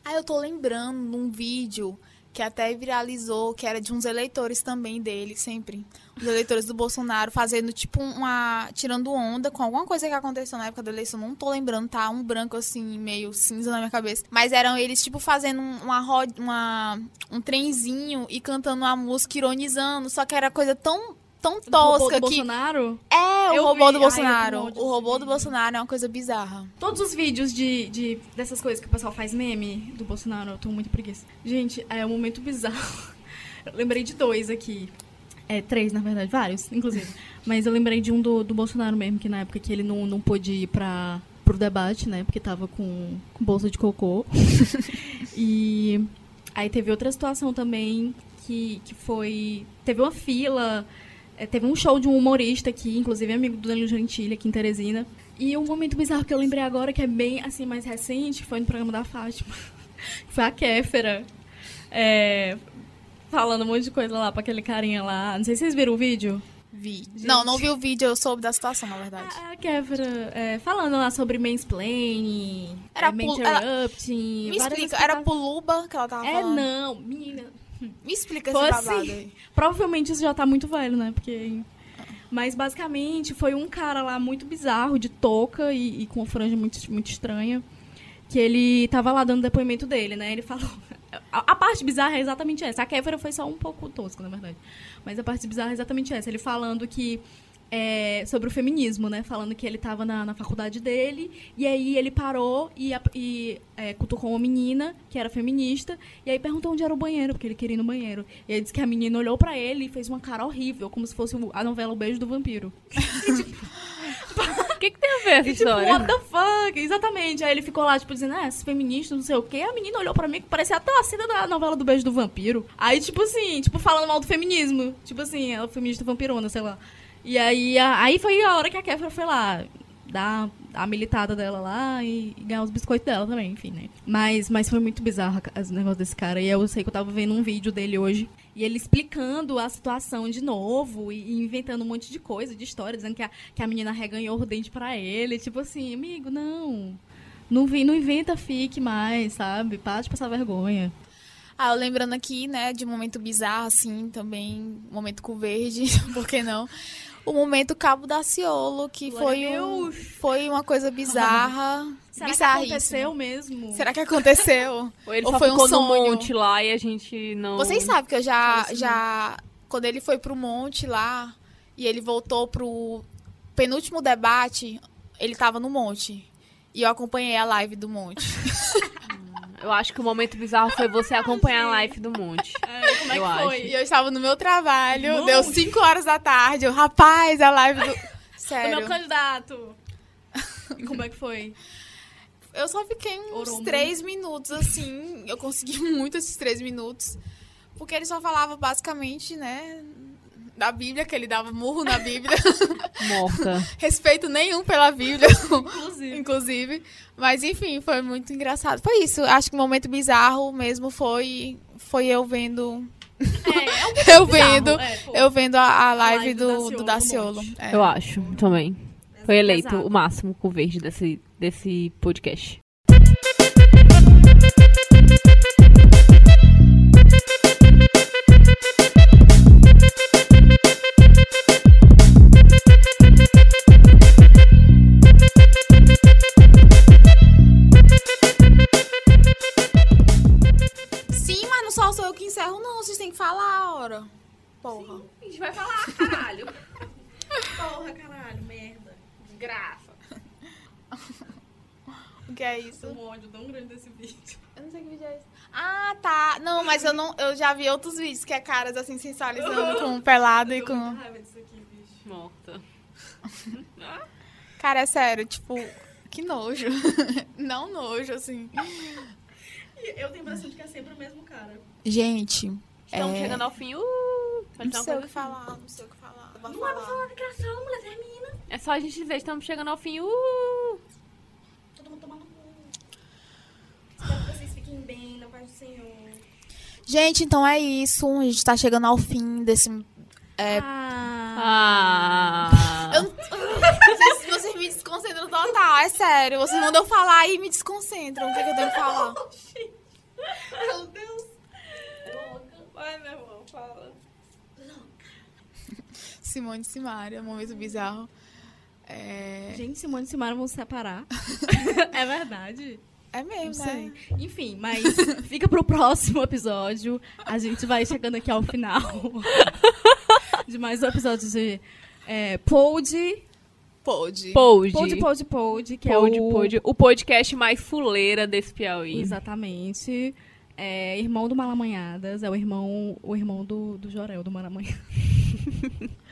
Speaker 1: Ah, eu tô lembrando num vídeo que até viralizou, que era de uns eleitores também dele, sempre. Os eleitores do Bolsonaro fazendo, tipo, uma. tirando onda com alguma coisa que aconteceu na época da eleição. Não tô lembrando, tá? Um branco assim, meio cinza na minha cabeça. Mas eram eles, tipo, fazendo uma, roda, uma um trenzinho e cantando uma música, ironizando. Só que era coisa tão tão tosca
Speaker 3: do
Speaker 1: que.
Speaker 3: Bolsonaro?
Speaker 1: É, o eu robô vi. do Bolsonaro. Ai, o robô do Bolsonaro é uma coisa bizarra.
Speaker 3: Todos os vídeos de, de dessas coisas que o pessoal faz meme do Bolsonaro, eu tô muito preguiça. Gente, é um momento bizarro. Eu lembrei de dois aqui. É, três, na verdade, vários, inclusive. Mas eu lembrei de um do, do Bolsonaro mesmo, que na época que ele não, não pôde ir pra, pro debate, né? Porque tava com, com bolsa de cocô. e aí teve outra situação também que, que foi. Teve uma fila é, teve um show de um humorista aqui, inclusive amigo do Danilo Gentili, aqui em Teresina. E um momento bizarro que eu lembrei agora, que é bem assim mais recente, foi no programa da Fátima. foi a Kéfera. É, falando um monte de coisa lá pra aquele carinha lá. Não sei se vocês viram o vídeo.
Speaker 1: Vi. Não, não vi o vídeo, eu soube da situação, na verdade.
Speaker 3: A, a Kéfera é, falando lá sobre mansplaining,
Speaker 1: Era
Speaker 3: é,
Speaker 1: pul- ela-
Speaker 3: interrupting,
Speaker 1: Me
Speaker 3: várias
Speaker 1: explica, era puluba que ela tava
Speaker 3: ela- É,
Speaker 1: falando?
Speaker 3: não, menina.
Speaker 1: Me explica
Speaker 3: Foi
Speaker 1: esse babado
Speaker 3: assim.
Speaker 1: aí.
Speaker 3: Provavelmente isso já tá muito velho, né? Porque. Mas basicamente foi um cara lá muito bizarro, de touca e, e com uma franja muito, muito estranha. Que ele tava lá dando depoimento dele, né? Ele falou. A, a parte bizarra é exatamente essa. A Kéfera foi só um pouco tosca, na verdade. Mas a parte bizarra é exatamente essa. Ele falando que. É, sobre o feminismo, né? Falando que ele tava na, na faculdade dele, e aí ele parou e, e é, cutucou uma menina que era feminista, e aí perguntou onde era o banheiro, porque ele queria ir no banheiro. E aí disse que a menina olhou pra ele e fez uma cara horrível, como se fosse a novela O Beijo do Vampiro.
Speaker 2: O que, que tem a ver essa
Speaker 3: E, tipo,
Speaker 2: história?
Speaker 3: what the fuck? Exatamente. Aí ele ficou lá, tipo, dizendo, ah, esses feministas, não sei o quê. A menina olhou pra mim que parecia até a cena da novela do Beijo do Vampiro. Aí, tipo assim, tipo, falando mal do feminismo. Tipo assim, ela é feminista vampirona, sei lá. E aí, a- aí foi a hora que a Kéfera foi lá dar a militada dela lá e, e ganhar os biscoitos dela também, enfim, né? Mas, mas foi muito bizarro ca- esse negócio desse cara. E eu sei que eu tava vendo um vídeo dele hoje. E ele explicando a situação de novo e, inventando um monte de coisa, de história, dizendo que a, que a menina reganhou o dente pra ele. Tipo assim, amigo, não. Não, vi, não inventa fique mais, sabe? Para de passar vergonha.
Speaker 1: Ah, eu lembrando aqui, né, de um momento bizarro, assim, também, momento com verde, por que não? O momento Cabo Daciolo, que
Speaker 3: Glória a
Speaker 1: foi, um, foi uma coisa bizarra.
Speaker 3: Será que aconteceu mesmo?
Speaker 1: Será que aconteceu?
Speaker 2: Ou ele
Speaker 1: Ou foi um
Speaker 2: ficou no
Speaker 1: sonho?
Speaker 2: monte lá e a gente não...
Speaker 1: Vocês sabem que eu já,
Speaker 3: isso
Speaker 1: já. Quando ele foi pro monte lá e ele voltou pro penúltimo debate, ele tava no monte. E eu acompanhei a live do monte.
Speaker 2: Eu acho que o momento bizarro foi você acompanhar a live do monte.
Speaker 3: É, como é
Speaker 2: Eu
Speaker 3: que
Speaker 2: acho.
Speaker 3: foi?
Speaker 1: E eu estava no meu trabalho,
Speaker 3: Monte.
Speaker 1: deu 5 horas da tarde. Eu, rapaz, a live do.
Speaker 3: O meu
Speaker 1: Sério.
Speaker 3: candidato. E como é que foi?
Speaker 1: Eu só fiquei uns
Speaker 3: Orou muito.
Speaker 1: 3 minutos, assim. Eu consegui muito esses 3 minutos. Porque ele só falava basicamente, né? Da Bíblia, que ele dava murro na Bíblia.
Speaker 2: Morta.
Speaker 1: Respeito nenhum pela Bíblia.
Speaker 3: Inclusive.
Speaker 1: inclusive. Mas enfim, foi muito engraçado. Foi isso. Acho que o momento bizarro mesmo foi foi eu vendo
Speaker 3: É, é um
Speaker 1: eu vendo
Speaker 3: é,
Speaker 1: eu vendo a, a live,
Speaker 3: live do
Speaker 1: do, do
Speaker 3: Daciolo
Speaker 1: Daciolo.
Speaker 3: no
Speaker 1: É.
Speaker 2: Eu acho, também. Foi eleito
Speaker 3: Pesado.
Speaker 2: o máximo com verde desse, desse podcast.
Speaker 1: Falar a hora. Porra.
Speaker 3: A gente vai falar, caralho. Porra, caralho, merda. Desgraça.
Speaker 1: O que é isso?
Speaker 3: um ódio tão grande desse vídeo.
Speaker 1: Eu não sei que vídeo é esse. Ah, tá. Não, mas eu não. Eu já vi outros vídeos que é caras assim sensualizando com pelado e
Speaker 3: Eu tô com raiva disso aqui, bicho.
Speaker 2: Morta.
Speaker 1: Cara, é sério, tipo, que nojo. não nojo, assim.
Speaker 3: E eu tenho a impressão de que é sempre o mesmo cara.
Speaker 1: Gente,
Speaker 2: Estamos
Speaker 1: É.
Speaker 2: chegando ao fim. Uh,
Speaker 1: não sei o que falar, não sei o que falar. Vou
Speaker 3: Não é pra
Speaker 1: falar.
Speaker 3: falar declaração, mulher, termina.
Speaker 2: É só a gente dizer, estamos chegando ao fim. Uh.
Speaker 3: Todo mundo tomando cu. Espero que vocês fiquem bem, na paz do Senhor.
Speaker 1: Gente, então é isso. A gente tá chegando ao fim desse. É,
Speaker 3: Ah.
Speaker 2: Ah.
Speaker 1: Eu- vocês, vocês me desconcentram total, é sério. Vocês mandam eu falar e me desconcentram. O que, que eu tenho que falar?
Speaker 3: Meu Deus. Louca. Vai, meu irmão, fala.
Speaker 1: Simone e Simária, momento bizarro. É,
Speaker 3: Gente, Simone e Simara vão se separar. é verdade?
Speaker 1: é mesmo, né?
Speaker 3: Enfim, mas fica pro próximo episódio. A gente vai chegando aqui ao final de mais um episódio de é, Pod.
Speaker 1: Pode.
Speaker 2: Pod.
Speaker 3: Pod, Pod, Pod, que
Speaker 2: Pod,
Speaker 3: é o...
Speaker 2: pod. O podcast mais fuleira desse Piauí.
Speaker 3: Exatamente. É irmão do Malamanhadas, é o irmão, o irmão do, do Jorel, do Malamanhadas.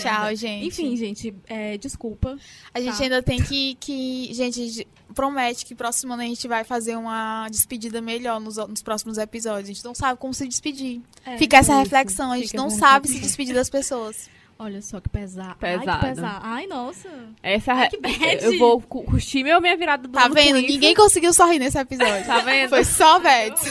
Speaker 1: Tchau, gente.
Speaker 3: Enfim, gente, é, desculpa.
Speaker 1: A gente
Speaker 3: tá.
Speaker 1: ainda tem que, que. Gente, promete que próximo ano a gente vai fazer uma despedida melhor nos, nos próximos episódios. A gente não sabe como se despedir.
Speaker 3: É,
Speaker 1: Fica essa
Speaker 3: isso.
Speaker 1: reflexão. A gente
Speaker 3: Fica
Speaker 1: não sabe se despedir das pessoas.
Speaker 3: Olha só que pesado.
Speaker 2: Pesado.
Speaker 3: Ai, que pesado. Ai, nossa.
Speaker 2: Essa
Speaker 3: Ai,
Speaker 2: é
Speaker 3: que bad.
Speaker 2: Eu vou cu- curtir meu minha virada do
Speaker 1: Tá vendo? Ninguém conseguiu sorrir nesse episódio.
Speaker 2: Tá vendo?
Speaker 1: Foi só Vets.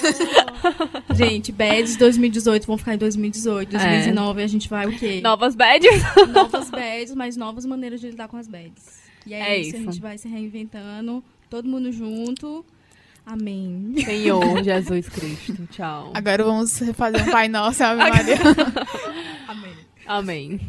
Speaker 3: Gente, Bads 2018 vão ficar em 2018.
Speaker 2: É.
Speaker 3: 2019 a gente vai o quê?
Speaker 2: Novas badges.
Speaker 3: Novas bads, mas novas maneiras de lidar com as bads. E é,
Speaker 2: É
Speaker 3: isso, a gente vai se reinventando, todo mundo junto. Amém.
Speaker 2: Senhor Jesus Cristo. Tchau.
Speaker 1: Agora vamos fazer um Pai Nosso, Ave Maria.
Speaker 3: Amém.
Speaker 2: Amém.